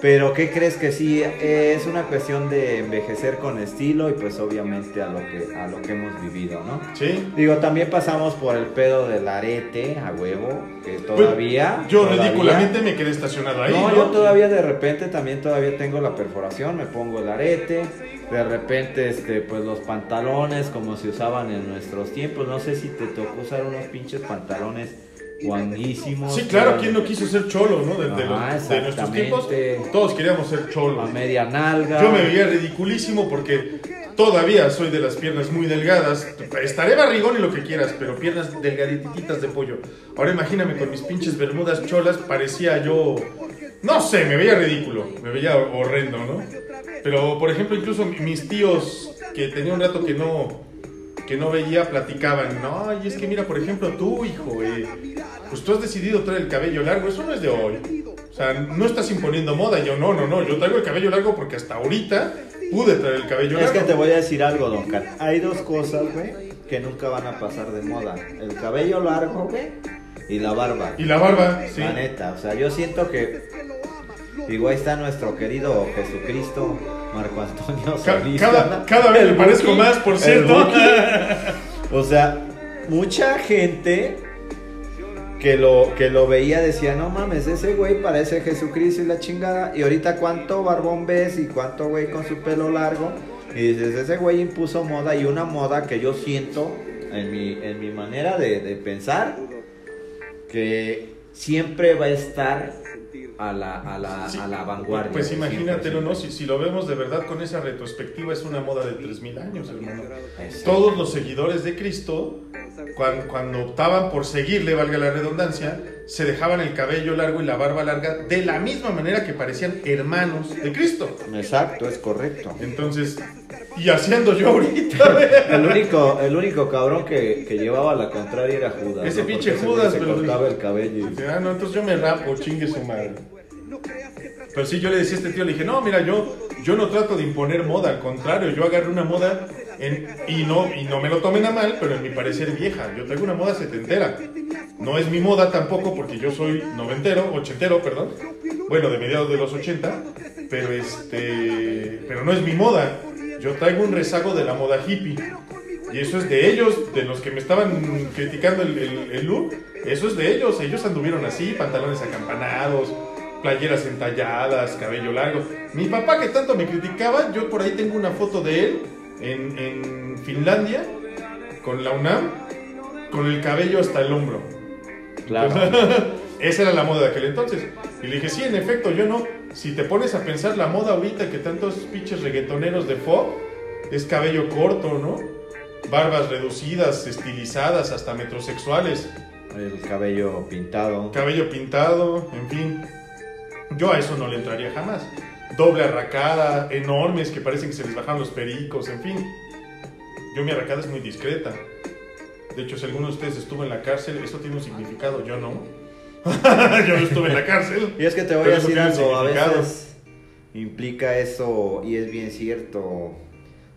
Pero ¿qué crees que sí? Eh, es una cuestión de envejecer con estilo y pues obviamente a lo que, a lo que hemos vivido, ¿no? Sí. Digo, también pasamos por el pedo del arete a huevo, que todavía... Pues, Yo todavía- ridículamente me quedé estacionado ahí. no, No, yo todavía de repente también todavía tengo la perforación, me pongo el arete, de repente este pues los pantalones como se usaban en nuestros tiempos, no sé si te tocó usar unos pinches pantalones guanguísimos. Sí, claro, pero ¿quién no quiso ser cholo, no? De, de los- de nuestros tiempos, todos queríamos ser cholos. A media nalga. Yo me veía ridiculísimo porque todavía soy de las piernas muy delgadas. Estaré barrigón y lo que quieras, pero piernas delgadititas de pollo. Ahora imagíname con mis pinches bermudas cholas, parecía yo. No sé, me veía ridículo, me veía horrendo, ¿no? Pero, por ejemplo, incluso mis tíos, que tenía un rato que no, que no veía, platicaban, no, y es que mira, por ejemplo, tú, hijo, eh, pues tú has decidido traer el cabello largo, eso no es de hoy. O sea, no estás imponiendo moda, yo no, no, no, yo traigo el cabello largo porque hasta ahorita pude traer el cabello Es largo. que te voy a decir algo, Don Cat. Hay dos cosas, güey, que nunca van a pasar de moda. El cabello largo, güey, y la barba. Y la barba, sí. La neta, o sea, yo siento que Digo, ahí está nuestro querido Jesucristo, Marco Antonio Solís. cada, cada vez me parezco más, por cierto. O sea, mucha gente que lo, que lo veía decía, no mames, ese güey parece Jesucristo y la chingada. Y ahorita cuánto barbón ves y cuánto güey con su pelo largo. Y dices, ese güey impuso moda y una moda que yo siento en mi, en mi manera de, de pensar que siempre va a estar a la, a la, Sí, a la vanguardia. Pues imagínatelo, ¿no? 100%. Si, si lo vemos de verdad con esa retrospectiva, es una moda de 3000 años, hermano. Todos los seguidores de Cristo, cuan- cuando, optaban por seguirle, valga la redundancia, se dejaban el cabello largo y la barba larga de la misma manera que parecían hermanos de Cristo. Exacto, es correcto. Entonces, y haciendo yo ahorita, El único, el único cabrón que, que llevaba la contraria era Judas. Ese ¿no? pinche Porque Judas, se pero- cortaba el cabello. y- ah, no, entonces yo me rapo, chingue su madre. Pero sí, yo le decía a este tío, le dije, no, mira, yo, yo no trato de imponer moda, al contrario, yo agarré una moda y, no, y no me lo tomen a mal, pero en mi parecer vieja. Yo traigo una moda setentera. No es mi moda tampoco porque yo soy noventero, ochentero, perdón. Bueno, de mediados de los 80, pero este, pero no es mi moda. Yo traigo un rezago de la moda hippie. Y eso es de ellos, de los que me estaban criticando el, el- el look. Eso es de ellos. Ellos anduvieron así, pantalones acampanados, playeras entalladas, cabello largo. Mi papá que tanto me criticaba, yo por ahí tengo una foto de él en, en Finlandia, con la UNAM, con el cabello hasta el hombro. Claro. Esa era la moda de aquel entonces. Y le dije, sí, en efecto, yo no. Si te pones a pensar la moda ahorita que tantos pinches reggaetoneros de pop es cabello corto, ¿no? Barbas reducidas, estilizadas, hasta metrosexuales, El cabello pintado. cabello pintado, en fin. Yo a eso no le entraría jamás. Doble arracada, enormes que parecen que se les bajaron los pericos, en fin. Yo mi arracada es muy discreta. De hecho, si alguno de ustedes estuvo en la cárcel, eso tiene un significado, yo no. yo no estuve en la cárcel. Y es que te voy a decir algo, a veces implica eso, y es bien cierto,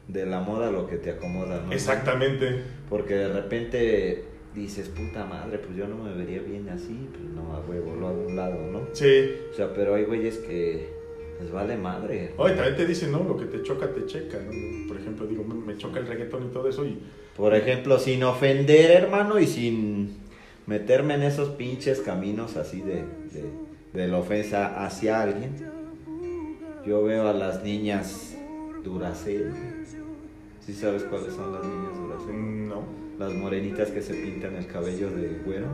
de la moda lo que te acomoda, ¿no? Exactamente. Porque de repente dices, puta madre, pues yo no me vería bien así, pues no, a huevo, lo hago a un lado, ¿no? Sí. O sea, pero hay güeyes que les vale madre. Oye, también te dicen, ¿no? Lo que te choca, te checa. ¿no? Por ejemplo, digo, me choca el reggaetón y todo eso y... Por ejemplo, sin ofender, hermano, y sin meterme en esos pinches caminos así de, de, de la ofensa hacia alguien, yo veo a las niñas Duracell. ¿Sí sabes cuáles son las niñas Duracell? mm, No. Las morenitas que se pintan el cabello de güero.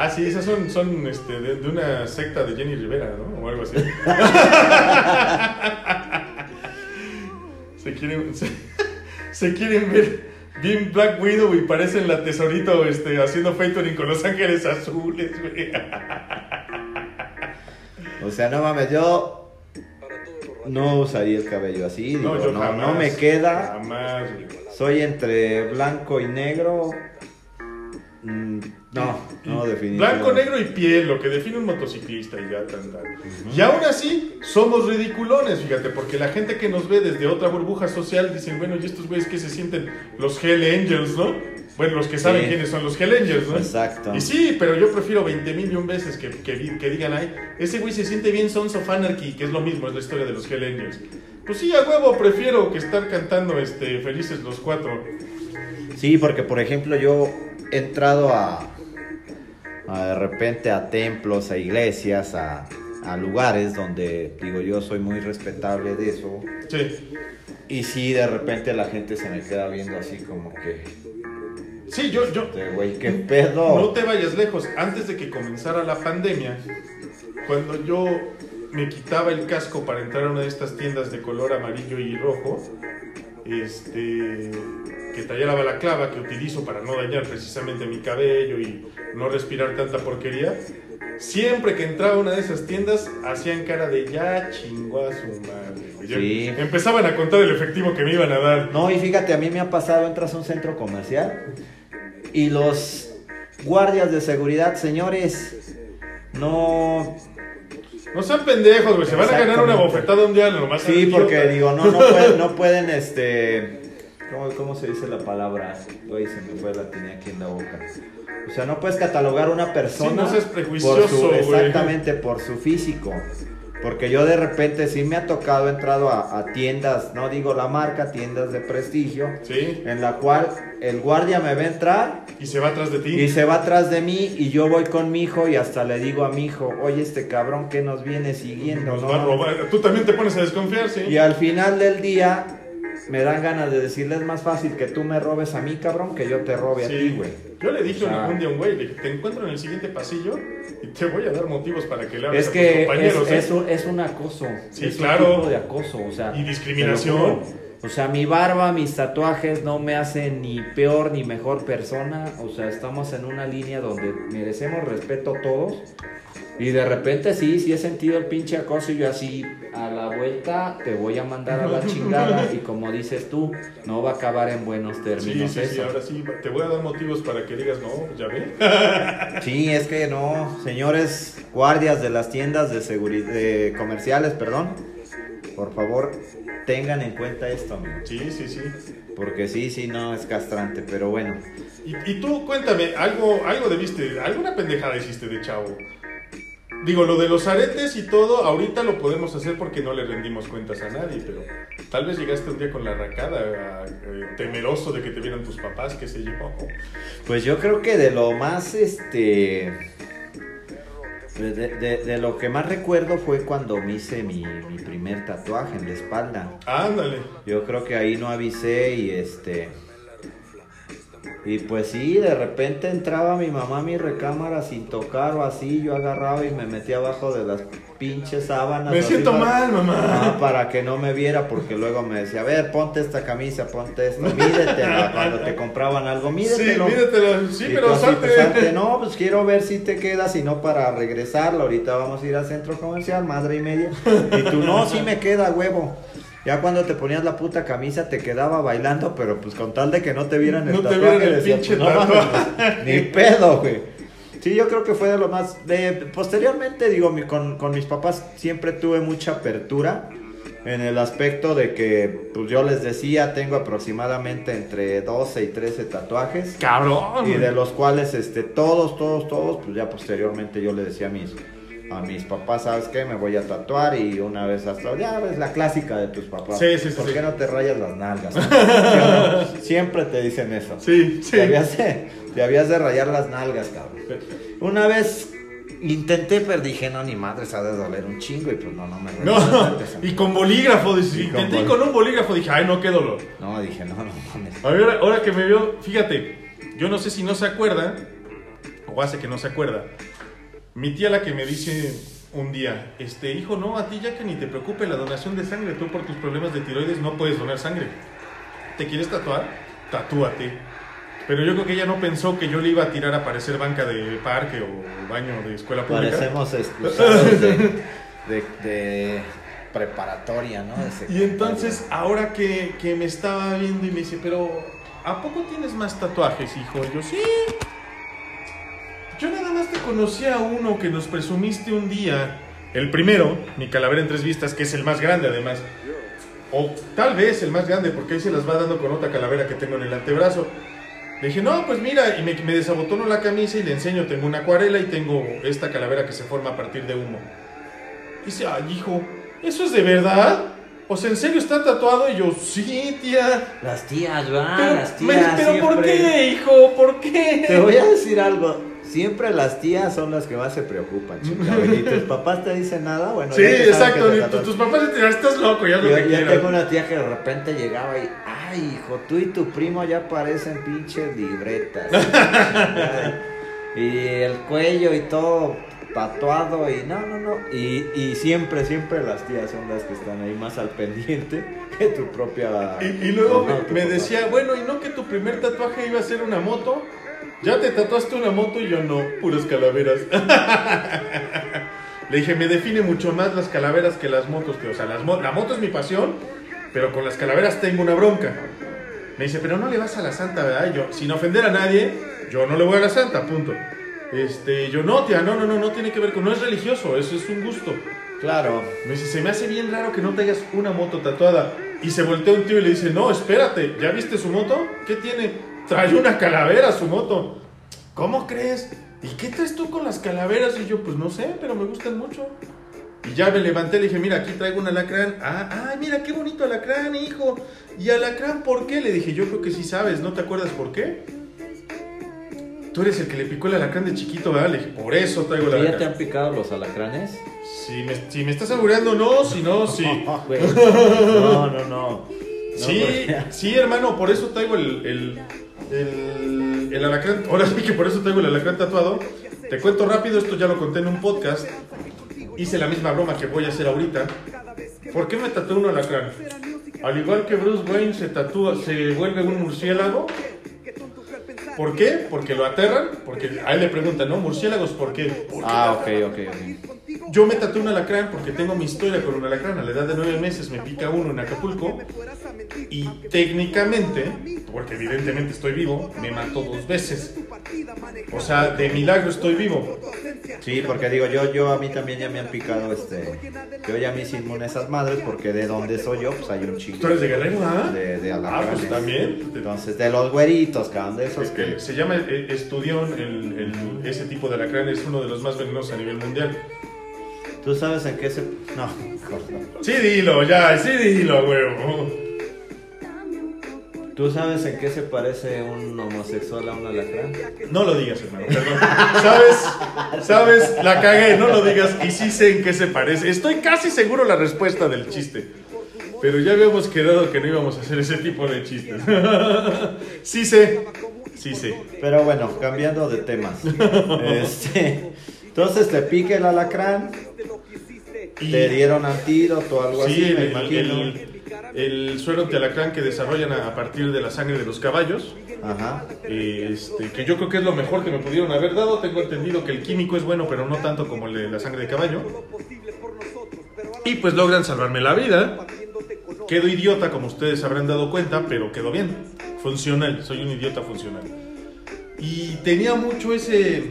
Ah, sí, esas son, son este, de, de una secta de Jenny Rivera, ¿no? O algo así. se quieren... Se, se quieren ver bien Black Widow y parecen la tesorito este, haciendo featuring con los ángeles azules, güey. O sea, no mames, yo no usaría el cabello así. digo, No, yo no, jamás. no me queda. Jamás. Soy entre blanco y negro. Mm, no, no, definitivamente. Blanco, negro y piel, lo que define un motociclista y ya tan, tan. Y aún así, somos ridiculones, fíjate, porque la gente que nos ve desde otra burbuja social dicen, bueno, ¿y estos güeyes que se sienten los Hell Angels, no? Bueno, los que saben Sí. quiénes son los Hell Angels, ¿no? Exacto. Y sí, pero yo prefiero 20 mil y un veces que, que digan, ay, ese güey se siente bien Sons of Anarchy, que es lo mismo, es la historia de los Hell Angels. Pues sí, a huevo, prefiero que estar cantando este, Felices los Cuatro. Sí, porque por ejemplo yo he entrado a, a de repente a templos, a iglesias, a, a lugares donde digo yo soy muy respetable de eso. Sí. Y sí, de repente la gente se me queda viendo así como que, Sí, yo, yo, "Este güey, qué pedo. No te vayas lejos. Antes de que comenzara la pandemia, cuando yo me quitaba el casco para entrar a una de estas tiendas de color amarillo y rojo, este, que traía la balaclava que utilizo para no dañar precisamente mi cabello y no respirar tanta porquería, siempre que entraba a una de esas tiendas hacían cara de ya chingó a su madre. güey". Sí. Empezaban a contar el efectivo que me iban a dar. No, y fíjate, a mí me ha pasado, entras a un centro comercial y los guardias de seguridad, señores, no... No sean pendejos, güey. Se van a ganar una bofetada un día nomás. Sí, idiota. porque digo, no, no pueden, no pueden, este... ¿cómo, cómo se dice la palabra? Güey, se me fue, la tenía aquí en la boca. O sea, no puedes catalogar una persona no seas por prejuicioso, su, güey. exactamente por su físico. Porque yo de repente sí me ha tocado, he entrado a, a tiendas, no digo la marca, tiendas de prestigio, Sí. en la cual el guardia me ve entrar Y se va atrás de ti. y se va atrás de mí y yo voy con mi hijo y hasta le digo a mi hijo, oye este cabrón que nos viene siguiendo, Nos ¿no? va a robar. Tú también te pones a desconfiar, sí. Y al final del día me dan ganas de decirle es más fácil que tú me robes a mí, cabrón, que yo te robe a ti, güey. Yo le dije O sea- un día a un güey, le dije, te encuentro en el siguiente pasillo y te voy a dar motivos para que le hables Es a tus que es, compañeros. ¿eh? es un, es un acoso. Sí, es claro. un tipo de acoso, o sea. Y discriminación. O sea, mi barba, mis tatuajes no me hacen ni peor ni mejor persona. O sea, estamos en una línea donde merecemos respeto todos. Y de repente sí, sí he sentido el pinche acoso y yo así a la vuelta te voy a mandar a la chingada. Y como dices tú, no va a acabar en buenos Sí, términos sí, sí, eso. ahora sí, te voy a dar motivos para que digas, no, ya ve. Sí, es que no, señores guardias de las tiendas de seguridad comerciales, perdón, por favor tengan en cuenta esto, amigo. Sí, sí, sí. porque sí, sí, no es castrante, pero bueno. Y, y tú, cuéntame, algo, algo debiste, alguna pendejada hiciste de chavo. Digo, lo de los aretes y todo, ahorita lo podemos hacer porque no le rendimos cuentas a nadie, pero tal vez llegaste un día con la racada, eh, temeroso de que te vieran tus papás, qué sé yo. Pues yo creo que de lo más, este, de, de- de lo que más recuerdo fue cuando me hice mi, mi primer tatuaje en la espalda. Ándale. Yo creo que ahí no avisé y este. Y pues sí, de repente entraba mi mamá a mi recámara sin tocar o así, yo agarraba y me metía abajo de las pinches sábanas. Me siento para- mal, mamá. Ah, para que no me viera, porque luego me decía, a ver, ponte esta camisa, ponte esto, mídetela. Cuando te compraban algo, Sí, mídetelo. mídetela. Sí, Y pero salte. pues, salte, No, pues quiero ver si te queda, si no para regresarlo. Ahorita vamos a ir al centro comercial, madre y media. Y tú, no, sí me queda, huevo. Ya cuando te ponías la puta camisa te quedaba bailando, pero pues con tal de que no te vieran el No te tatuaje, vieran el decía, pinche pues, no mames, ni pedo, güey. Sí, yo creo que fue de lo más... De, posteriormente, digo, mi- con, con mis papás siempre tuve mucha apertura en el aspecto de que, pues yo les decía, tengo aproximadamente entre 12 y 13 tatuajes. Cabrón. Y de los cuales, este, todos, todos, todos, pues ya posteriormente yo le decía a mis, a mis papás, ¿sabes qué? Me voy a tatuar y una vez hasta, ya ves la clásica de tus papás. Sí, sí, sí, ¿Por sí. qué no te rayas las nalgas? Siempre te dicen eso. Sí, sí. Te habías, de, te habías de rayar las nalgas, cabrón. Una vez intenté, pero dije, no, ni madre, se ha de doler un chingo y pues no, no me No, y con bolígrafo, Y con intenté bol- con un bolígrafo, dije, ay, no, qué dolor. No, dije, no, no mames. A ver, ahora, ahora que me vio, fíjate, yo no sé si no se acuerda, o hace que no se acuerda. Mi tía la que me dice un día, este hijo, no, a ti ya que ni te preocupe la donación de sangre, tú por tus problemas de tiroides no puedes donar sangre. ¿Te quieres tatuar? Tatúate. Pero yo creo que ella no pensó que yo le iba a tirar a parecer banca de parque o baño de escuela pública. Parecemos exclusados de, de, de preparatoria, ¿no? Y entonces, ahora que, que me estaba viendo y me dice, pero ¿a poco tienes más tatuajes, hijo? Y yo, sí. Te conocía a uno que nos presumiste un día. El primero, mi calavera en tres vistas, que es el más grande además. O tal vez el más grande, porque ahí se las va dando con otra calavera que tengo en el antebrazo. Le dije, no, pues mira, y me, me desabotono la camisa y le enseño, tengo una acuarela y tengo esta calavera que se forma a partir de humo. Dice, ay, hijo, ¿eso es de verdad? O sea, ¿en serio está tatuado? Y yo, sí, tía. Las tías, va, las me- tías. pero ¿por qué, hijo? ¿Por qué? Te voy a decir algo. Siempre las tías son las que más se preocupan, chica. ¿Y tus papás te dicen nada? Bueno, Sí, exacto. ni tus, papás te dirán, estás loco, ya lo Yo, que yo tengo una tía que de repente llegaba y, ay, hijo, tú y tu primo ya parecen pinches libretas. y el cuello y todo tatuado y no, no, no. Y, y siempre, siempre las tías son las que están ahí más al pendiente que tu propia... Y, y luego no, me, decía, bueno, ¿y no que tu primer tatuaje iba a ser una moto? ¿Ya te tatuaste una moto? Y yo no, puras calaveras. Le dije, me define mucho más las calaveras que las motos. Que, o sea, las mo- la moto es mi pasión, pero con las calaveras tengo una bronca. Me dice, pero no le vas a la santa, ¿verdad? Y yo, sin ofender a nadie, yo no le voy a la santa, punto. Este, yo no, tía, no, no, no, no tiene que ver con, no es religioso, eso es un gusto. Claro. Me dice, se me hace bien raro que no tengas una moto tatuada. Y se voltea un tío y le dice, no, espérate, ¿ya viste su moto? ¿Qué tiene? Trae una calavera su moto. ¿cómo crees? ¿Y qué traes tú con las calaveras? Y yo, pues no sé, pero me gustan mucho. Y ya me levanté, le dije, mira, aquí traigo un alacrán. Ah, ah, mira, qué bonito alacrán, hijo. ¿Y alacrán por qué? Le dije, yo creo que sí sabes, ¿no te acuerdas por qué? Tú eres el que le picó el alacrán de chiquito, ¿verdad? Le dije, por eso traigo el ¿Ya te alacrán. han picado los alacranes? Si me, si me estás aburriendo, no, si no, sí. No, no, no. No, Sí, porque- sí, hermano, por eso traigo el, el, el, alacrán. Ahora sí que por eso traigo el alacrán tatuado. Te cuento rápido, esto ya lo conté en un podcast. Hice la misma broma que voy a hacer ahorita. ¿Por qué me tatué un alacrán? Al igual que Bruce Wayne se tatúa, se vuelve un murciélago. ¿Por qué? Porque lo aterran. Porque a él le preguntan, ¿no? Murciélagos, ¿por qué? ¿Por qué Ah, ok, ok, ok. Yo me tatué un alacrán porque tengo mi historia con un alacrán. A la edad de nueve meses me pica uno en Acapulco. Y técnicamente, porque evidentemente estoy vivo, me mató dos veces. O sea, de milagro estoy vivo. Sí, porque digo, yo, yo a mí también ya me han picado este. Yo ya me hice inmune a esas madres porque de donde soy yo, pues hay un chico. ¿Tú eres de Guerrero, ah? De, de Ah, pues también. Entonces, de los güeritos, cabrón, de esos Es que se llama eh, estudión, el, el- ese tipo de alacrán es uno de los más venenosos a nivel mundial. ¿Tú sabes en qué se.? No. Sí, dilo, ya, sí, dilo, huevo. ¿Tú sabes en qué se parece un homosexual a un alacrán? No lo digas, hermano, perdón. ¿Sabes? ¿Sabes? La cagué, no lo digas. Y sí sé en qué se parece. Estoy casi seguro la respuesta del chiste. Pero ya habíamos quedado que no íbamos a hacer ese tipo de chistes. Sí sé. Sí sé. Pero bueno, cambiando de temas. Este, entonces te pica el alacrán, Y te dieron antídoto o algo sí, así, me el, imagino. el, el suero antialacrán que desarrollan a, a partir de la sangre de los caballos. Ajá. Este, que yo creo que es lo mejor que me pudieron haber dado. Tengo entendido que el químico es bueno, pero no tanto como el de la sangre de caballo. Y pues logran salvarme la vida. Quedo idiota, como ustedes habrán dado cuenta, pero quedó bien. Funcional, soy un idiota funcional. Y tenía mucho ese.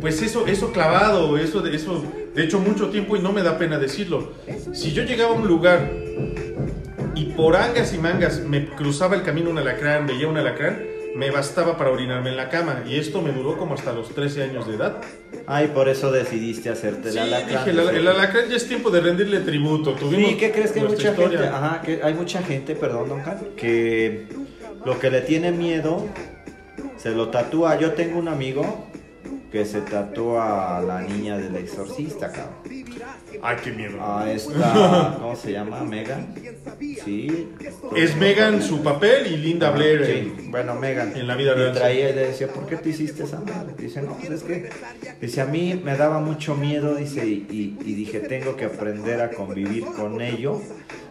Pues eso, eso clavado, eso de, eso, de hecho, mucho tiempo y no me da pena decirlo. Si yo llegaba a un lugar y por angas y mangas me cruzaba el camino un alacrán, veía un alacrán, me bastaba para orinarme en la cama. Y esto me duró como hasta los 13 años de edad. Ay, por eso decidiste hacerte Sí, el alacrán. dije, el, el alacrán ya es tiempo de rendirle tributo. Tuvimos Sí, ¿qué crees que hay mucha historia. gente? Ajá, que hay mucha gente, perdón, don Cal, que lo que le tiene miedo se lo tatúa. Yo tengo un amigo que se tatúa a la niña del exorcista, cabrón. Ay, qué miedo. A esta, ¿cómo se llama? Megan. Sí. Es Megan su papel y Linda Blair. Sí, en- bueno, Megan. en la vida real, Y traía y le decía, ¿por qué te hiciste esa madre? Dice, no, pues es que, dice, a mí me daba mucho miedo, dice, y, y- y dije, tengo que aprender a convivir con ello.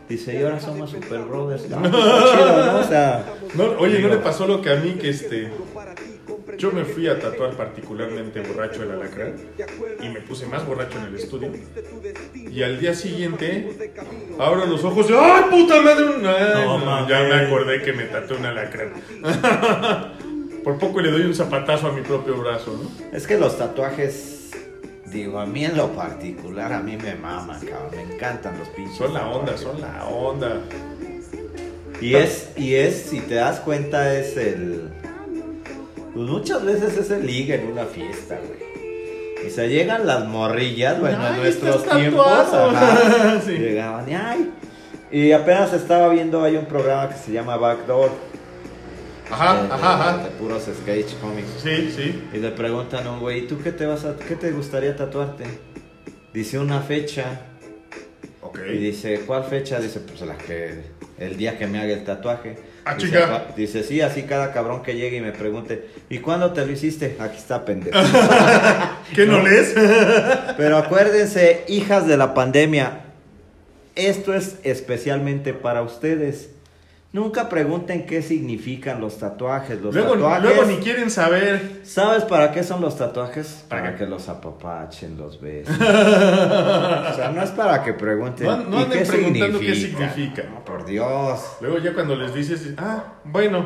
Dice, y ahora somos super brothers. No, pues, chido, ¿no? O sea, No, oye, ¿no le pasó lo que a mí que este... Yo me fui a tatuar particularmente borracho el alacrán y me puse más borracho en el estudio. Y al día siguiente, abro los ojos y ¡ay, puta madre! Ay, No, no, ya me acordé que me tatué un alacrán. Por poco le doy un zapatazo a mi propio brazo, ¿no? Es que los tatuajes, digo, a mí en lo particular, a mí me maman, cabrón, me encantan los pinches. Son la onda, son la onda. Y es, y es, si te das cuenta, es el. Pues muchas veces es el liga en una fiesta, güey. Y se llegan las morrillas, bueno, en Ay, nuestros estás tiempos. tatuado. ajá, Sí. Llegaban y ay. Y apenas estaba viendo, hay un programa que se llama Backdoor. Ajá, de- ajá, ajá. De puros sketch comics. Sí, sí. Y le preguntan a un güey, ¿y tú qué te vas a, qué te gustaría tatuarte? Dice una fecha. Ok. Y dice, ¿cuál fecha? Dice, pues la que, el día que me haga el tatuaje. Ah, dice, chica. "Cua- dice, sí, así cada cabrón que llegue y me pregunte, ¿y cuándo te lo hiciste? Aquí está, pendejo. ¿Qué no lees? Pero acuérdense, hijas de la pandemia, esto es especialmente para ustedes. Nunca pregunten qué significan los tatuajes. Los Luego, tatuajes. luego ni quieren saber. ¿Sabes para qué son los tatuajes? ¿Para que los apapachen, los besos. o sea, no es para que pregunten. No- no ¿y anden qué preguntando qué significa? significa. No, por Dios. Luego ya cuando les dices, ah, bueno,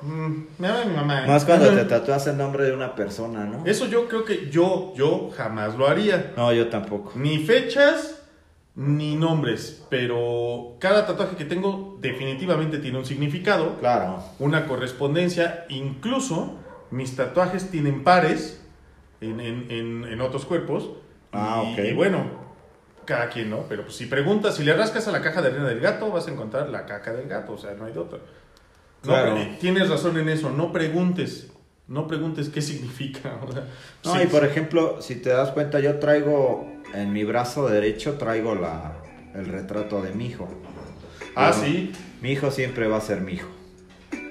mm, me ama mi mamá. Más cuando te tatúas el nombre de una persona, ¿no? Eso yo creo que yo, yo jamás lo haría. No, yo tampoco. Ni fechas, ni nombres. Pero cada tatuaje que tengo definitivamente tiene un significado, Claro. una correspondencia. Incluso Mis tatuajes tienen pares en, en, en, en otros cuerpos. Ah, y, ok. y bueno, cada quien, ¿no? Pero pues, si preguntas, si le rascas a la caja de arena del gato, vas a encontrar la caca del gato, o sea, no hay de otra. No, Claro. tienes razón en eso, no preguntes, no preguntes qué significa. No, sí, y por ejemplo, si te das cuenta, yo traigo en mi brazo derecho traigo la el retrato de mi hijo. Ah, Pero sí, Mi hijo siempre va a ser mi hijo.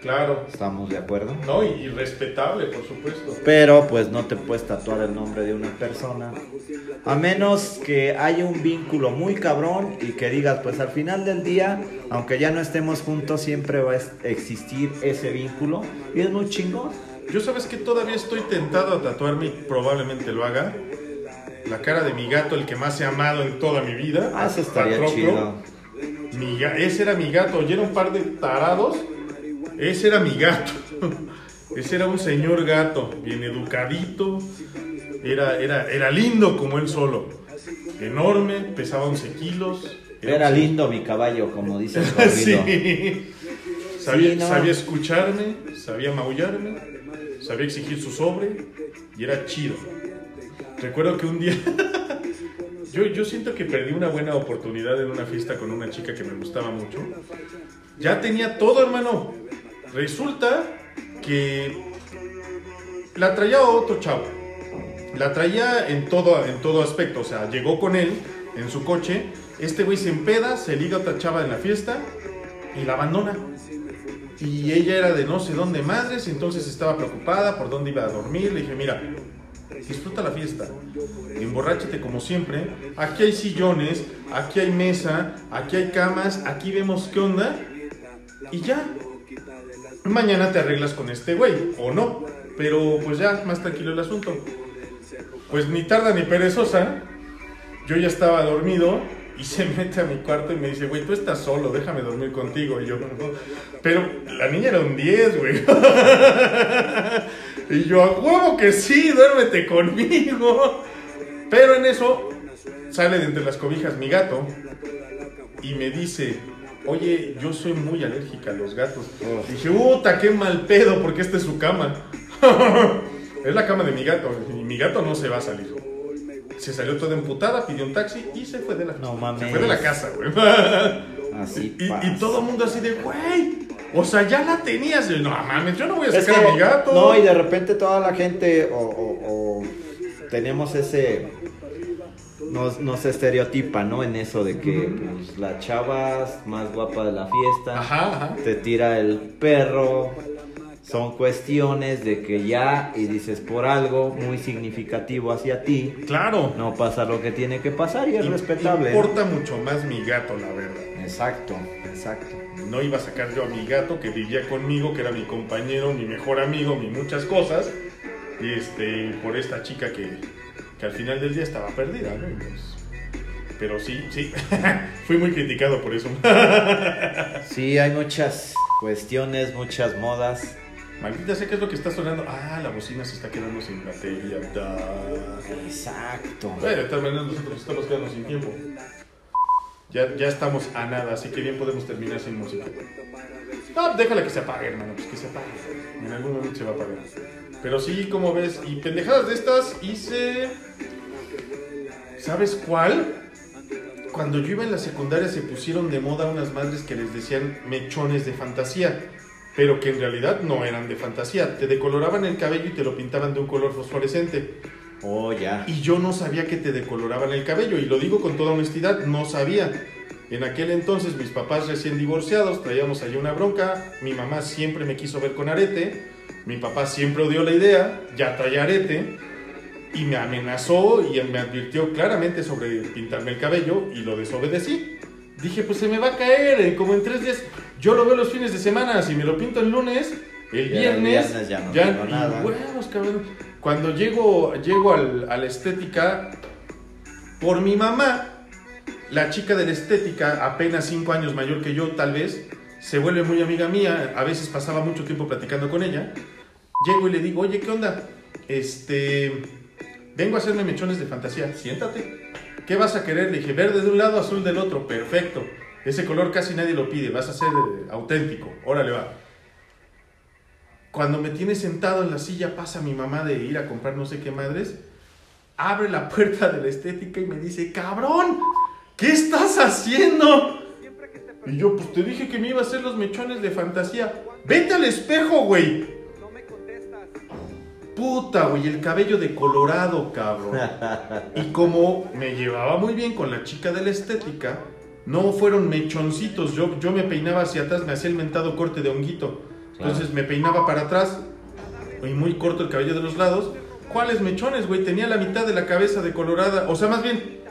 claro. ¿Estamos de acuerdo? No, y, y respetable, por supuesto. Pero pues no te puedes tatuar el nombre de una persona. A menos que haya un vínculo muy cabrón y que digas, pues al final del día, aunque ya no estemos juntos, siempre va a existir ese vínculo. Y es muy chingón. Yo sabes que todavía estoy tentado a tatuarme y probablemente lo haga. La cara de mi gato, el que más he amado en toda mi vida. Ah, eso estaría Patroclo. chido. Mi ga- ese era mi gato. Y era un par de tarados. Ese era mi gato. Ese era un señor gato, bien educadito. Era, era, era lindo como él solo. Enorme, pesaba 11 kilos. Era un- lindo mi caballo, como dice el corrido. Sí. Sabía, Sí, no. sabía escucharme, sabía maullarme, sabía exigir su sobre y era chido. Recuerdo que un día yo, yo siento que perdí una buena oportunidad en una fiesta con una chica que me gustaba mucho. Ya tenía todo, hermano. Resulta que la traía otro chavo. La traía en todo, en todo aspecto. O sea, llegó con él en su coche. Este güey se empeda, se liga a otra chava en la fiesta y la abandona. Y ella era de no sé dónde madres, entonces estaba preocupada por dónde iba a dormir. Le dije, mira, disfruta la fiesta, emborráchate como siempre. Aquí hay sillones, aquí hay mesa, aquí hay camas, aquí vemos qué onda. Y ya, mañana te arreglas con este güey, o no. Pero pues ya, más tranquilo el asunto. Pues ni tarda ni perezosa, yo ya estaba dormido y se mete a mi cuarto y me dice, güey, tú estás solo, déjame dormir contigo. Y yo, pero la niña era un 10, güey. y yo, a huevo que sí, duérmete conmigo. Pero en eso sale de entre las cobijas mi gato y me dice, oye, yo soy muy alérgica a los gatos. Dije, puta, qué mal pedo, porque esta es su cama. es la cama de mi gato y mi gato no se va a salir. Se salió toda emputada, pidió un taxi y se fue de la, No se mames. fue de la casa, güey. Así y, y- pasa. y todo el mundo así de, güey, o sea, ya la tenías. Yo, no mames, yo no voy a Es sacar que- a mi gato. No, y de repente toda la gente o, o- o tenemos ese nos, nos estereotipa, ¿no? En eso de que pues, la chava es más guapa de la fiesta, Ajá, ajá. te tira el perro. Son cuestiones de que ya, y dices por algo muy significativo hacia ti, Claro. no pasa lo que tiene que pasar y es Im- respetable. Importa mucho más mi gato, la verdad. Exacto, exacto. No iba a sacar yo a mi gato que vivía conmigo, que era mi compañero, mi mejor amigo, mi muchas cosas. Y este, por esta chica que, que al final del día estaba perdida, ¿no? Pero sí, sí, fui muy criticado por eso. Sí, hay muchas cuestiones, muchas modas. Maldita sé qué es lo que está sonando. Ah, la bocina se está quedando sin batería. Exacto. Bueno, de todas maneras nosotros estamos quedando sin tiempo. Ya, ya estamos a nada, así que bien podemos terminar sin música. No, déjala que se apague, hermano, pues que se apague. En algún momento se va a apagar. Pero sí, como ves, y pendejadas de estas hice... ¿Sabes cuál? Cuando yo iba en la secundaria se pusieron de moda unas madres que les decían mechones de fantasía, pero que en realidad no eran de fantasía. Te decoloraban el cabello y te lo pintaban de un color fosforescente. Oh, ya. Y yo no sabía que te decoloraban el cabello, y lo digo con toda honestidad, no sabía. En aquel entonces mis papás recién divorciados, traíamos allí una bronca, mi mamá siempre me quiso ver con arete, mi papá siempre odió la idea, ya traía arete, y me amenazó y me advirtió claramente sobre pintarme el cabello, y lo desobedecí. Dije, pues se me va a caer, eh, como en tres días. Yo lo veo los fines de semana, si me lo pinto el lunes, el Ya viernes, viernes ya no ya, y nada. huevos, cabrón. Cuando llego, llego al- a la estética, por mi mamá, la chica de la estética, apenas cinco años mayor que yo, tal vez, se vuelve muy amiga mía. A veces pasaba mucho tiempo platicando con ella. Llego y le digo, oye, ¿qué onda? Este, vengo a hacerme mechones de fantasía. Siéntate. ¿Qué vas a querer? Le dije, verde de un lado, azul del otro. Perfecto. Ese color casi nadie lo pide. Vas a ser eh, auténtico. Órale, va. Cuando me tiene sentado en la silla, pasa mi mamá de ir a comprar no sé qué madres, abre la puerta de la estética y me dice, cabrón, ¿qué estás haciendo? Y yo, pues te dije que me iba a hacer los mechones de fantasía. Vete al espejo, güey. Puta, güey, el cabello de colorado, cabrón. Y como me llevaba muy bien con la chica de la estética, no fueron mechoncitos. Yo, yo me peinaba hacia atrás, me hacía el mentado corte de honguito. Entonces me peinaba para atrás, y muy corto el cabello de los lados. ¿Cuáles mechones, güey? Tenía la mitad de la cabeza de colorada. O sea, más bien,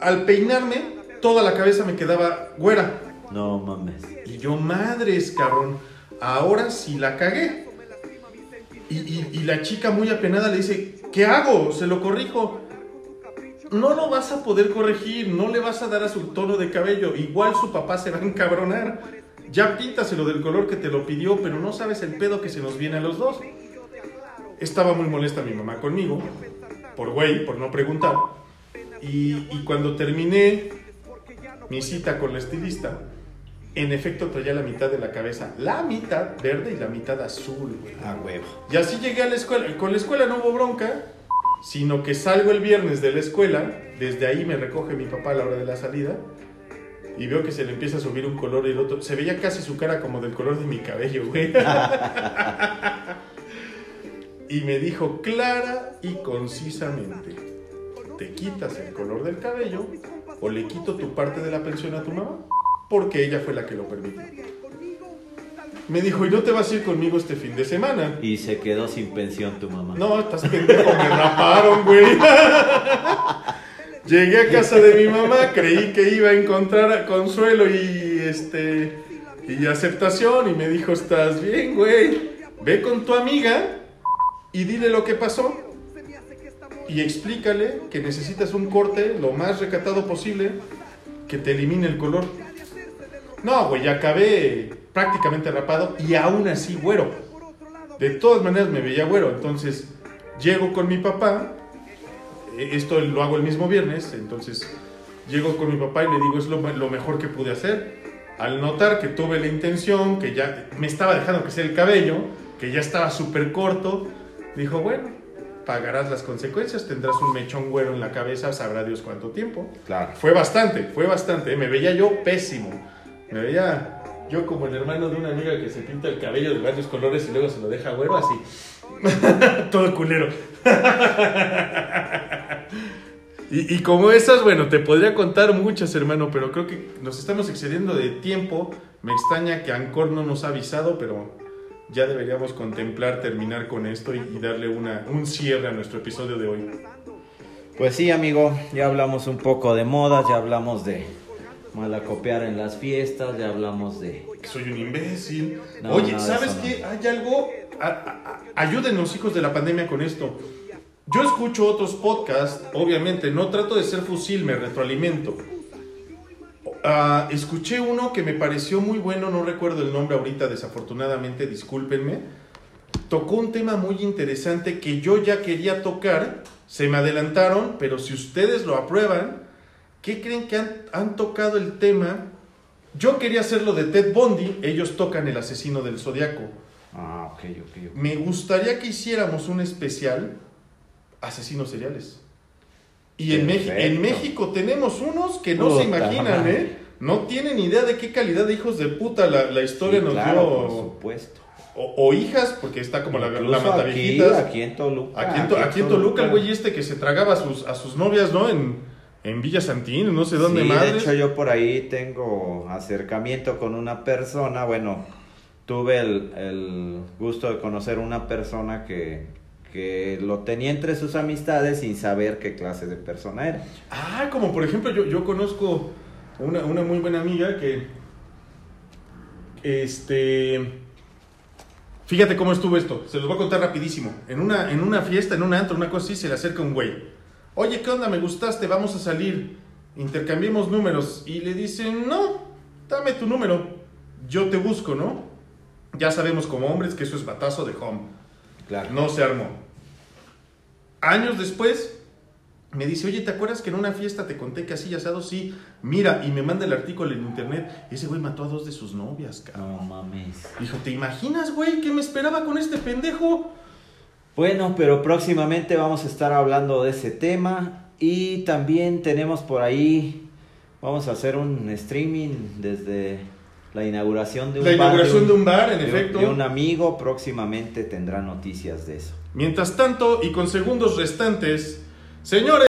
al peinarme, toda la cabeza me quedaba güera. No mames. Y yo, madres, cabrón, ahora sí la cagué. Y, la chica muy apenada le dice, ¿qué hago? Se lo corrijo. No lo vas a poder corregir, no le vas a dar a su tono de cabello. Igual su papá se va a encabronar. Ya píntaselo del color que te lo pidió, pero no sabes el pedo que se nos viene a los dos. Estaba muy molesta mi mamá conmigo, por güey, por no preguntar. Y, y cuando terminé mi cita con la estilista, en efecto traía la mitad de la cabeza, la mitad verde y la mitad azul. güey. A huevo. Y así llegué a la escuela. Con la escuela no hubo bronca, sino que salgo el viernes de la escuela, desde ahí me recoge mi papá a la hora de la salida, y veo que se le empieza a subir un color y el otro. Se veía casi su cara como del color de mi cabello, güey. y me dijo clara y concisamente, ¿te quitas el color del cabello o le quito tu parte de la pensión a tu mamá? Porque ella fue la que lo permitió. Me dijo, ¿y no te vas a ir conmigo este fin de semana? Y se quedó sin pensión tu mamá. No, estás pendejo, me raparon, güey. Llegué a casa de mi mamá, creí que iba a encontrar consuelo y este y aceptación y me dijo, "¿Estás bien, güey? Ve con tu amiga y dile lo que pasó y explícale que necesitas un corte lo más recatado posible que te elimine el color." No, güey, ya acabé prácticamente rapado y aún así güero. De todas maneras me veía güero, entonces llego con mi papá, eh, esto lo hago el mismo viernes, entonces llego con mi papá y le digo es lo, lo mejor que pude hacer. Al notar que tuve la intención, que ya me estaba dejando crecer el cabello, que ya estaba súper corto, dijo, bueno, pagarás las consecuencias, tendrás un mechón güero en la cabeza, sabrá Dios cuánto tiempo. Claro. Fue bastante, fue bastante. ¿eh? Me veía yo pésimo. Me veía yo como el hermano de una amiga que se pinta el cabello de varios colores y luego se lo deja güero así. Todo culero. y, y como esas, bueno, te podría contar muchas, hermano, pero creo que nos estamos excediendo de tiempo. Me extraña que Ancor no nos ha avisado, pero ya deberíamos contemplar terminar con esto y, darle una, un cierre a nuestro episodio de hoy. Pues sí, amigo, ya hablamos un poco de modas, ya hablamos de malacopiar en las fiestas, ya hablamos de... soy un imbécil. No, Oye, ¿sabes no. qué? Hay algo. a- ayúdenos, hijos de la pandemia, con esto. Yo escucho otros podcasts, obviamente, no trato de ser fusil, me retroalimento. Ah, escuché uno que me pareció muy bueno, no recuerdo el nombre ahorita, desafortunadamente, discúlpenme. Tocó un tema muy interesante que yo ya quería tocar, se me adelantaron, pero si ustedes lo aprueban, ¿qué creen que han, han tocado el tema? Yo quería hacerlo de Ted Bundy, ellos tocan el asesino del zodiaco. Ah, ok, ok, ok. Me gustaría que hiciéramos un especial asesinos seriales. Y en, México tenemos unos que no se imaginan, madre. ¿eh? No tienen idea de qué calidad de hijos de puta la, la historia Sí, nos claro, por dio. supuesto. O, o hijas, porque está como la, la Incluso aquí, mataviejitas. aquí en Toluca. Aquí en, To- aquí en Toluca, el güey este que se tragaba a sus, a sus novias, ¿no? En, en Villa Santín, no sé dónde sí, de hecho yo por ahí tengo acercamiento con una persona, bueno, tuve el, el gusto de conocer una persona que, que lo tenía entre sus amistades sin saber qué clase de persona era. Ah, como por ejemplo, yo, yo conozco una, una muy buena amiga que. Este. Fíjate cómo estuvo esto. Se los voy a contar rapidísimo. En una, en una fiesta, en un antro, una cosa así, se le acerca un güey. Oye, ¿qué onda? Me gustaste, vamos a salir. Intercambiemos números. Y le dicen, no, dame tu número. Yo te busco, ¿no? Ya sabemos como hombres que eso es batazo de home. Claro. No se armó. Años después, Me dice, oye, ¿te acuerdas que en una fiesta te conté que así asado? Sí, mira, y me manda el artículo en internet. Ese güey mató a dos de sus novias, cabrón. No mames. Dijo, ¿te imaginas, güey, qué me esperaba con este pendejo? Bueno, pero próximamente vamos a estar hablando de ese tema y también tenemos por ahí, vamos a hacer un streaming desde la inauguración de un La bar. inauguración de un bar, en de efecto. de un amigo, próximamente tendrá noticias de eso. Mientras tanto, y con segundos restantes, señores.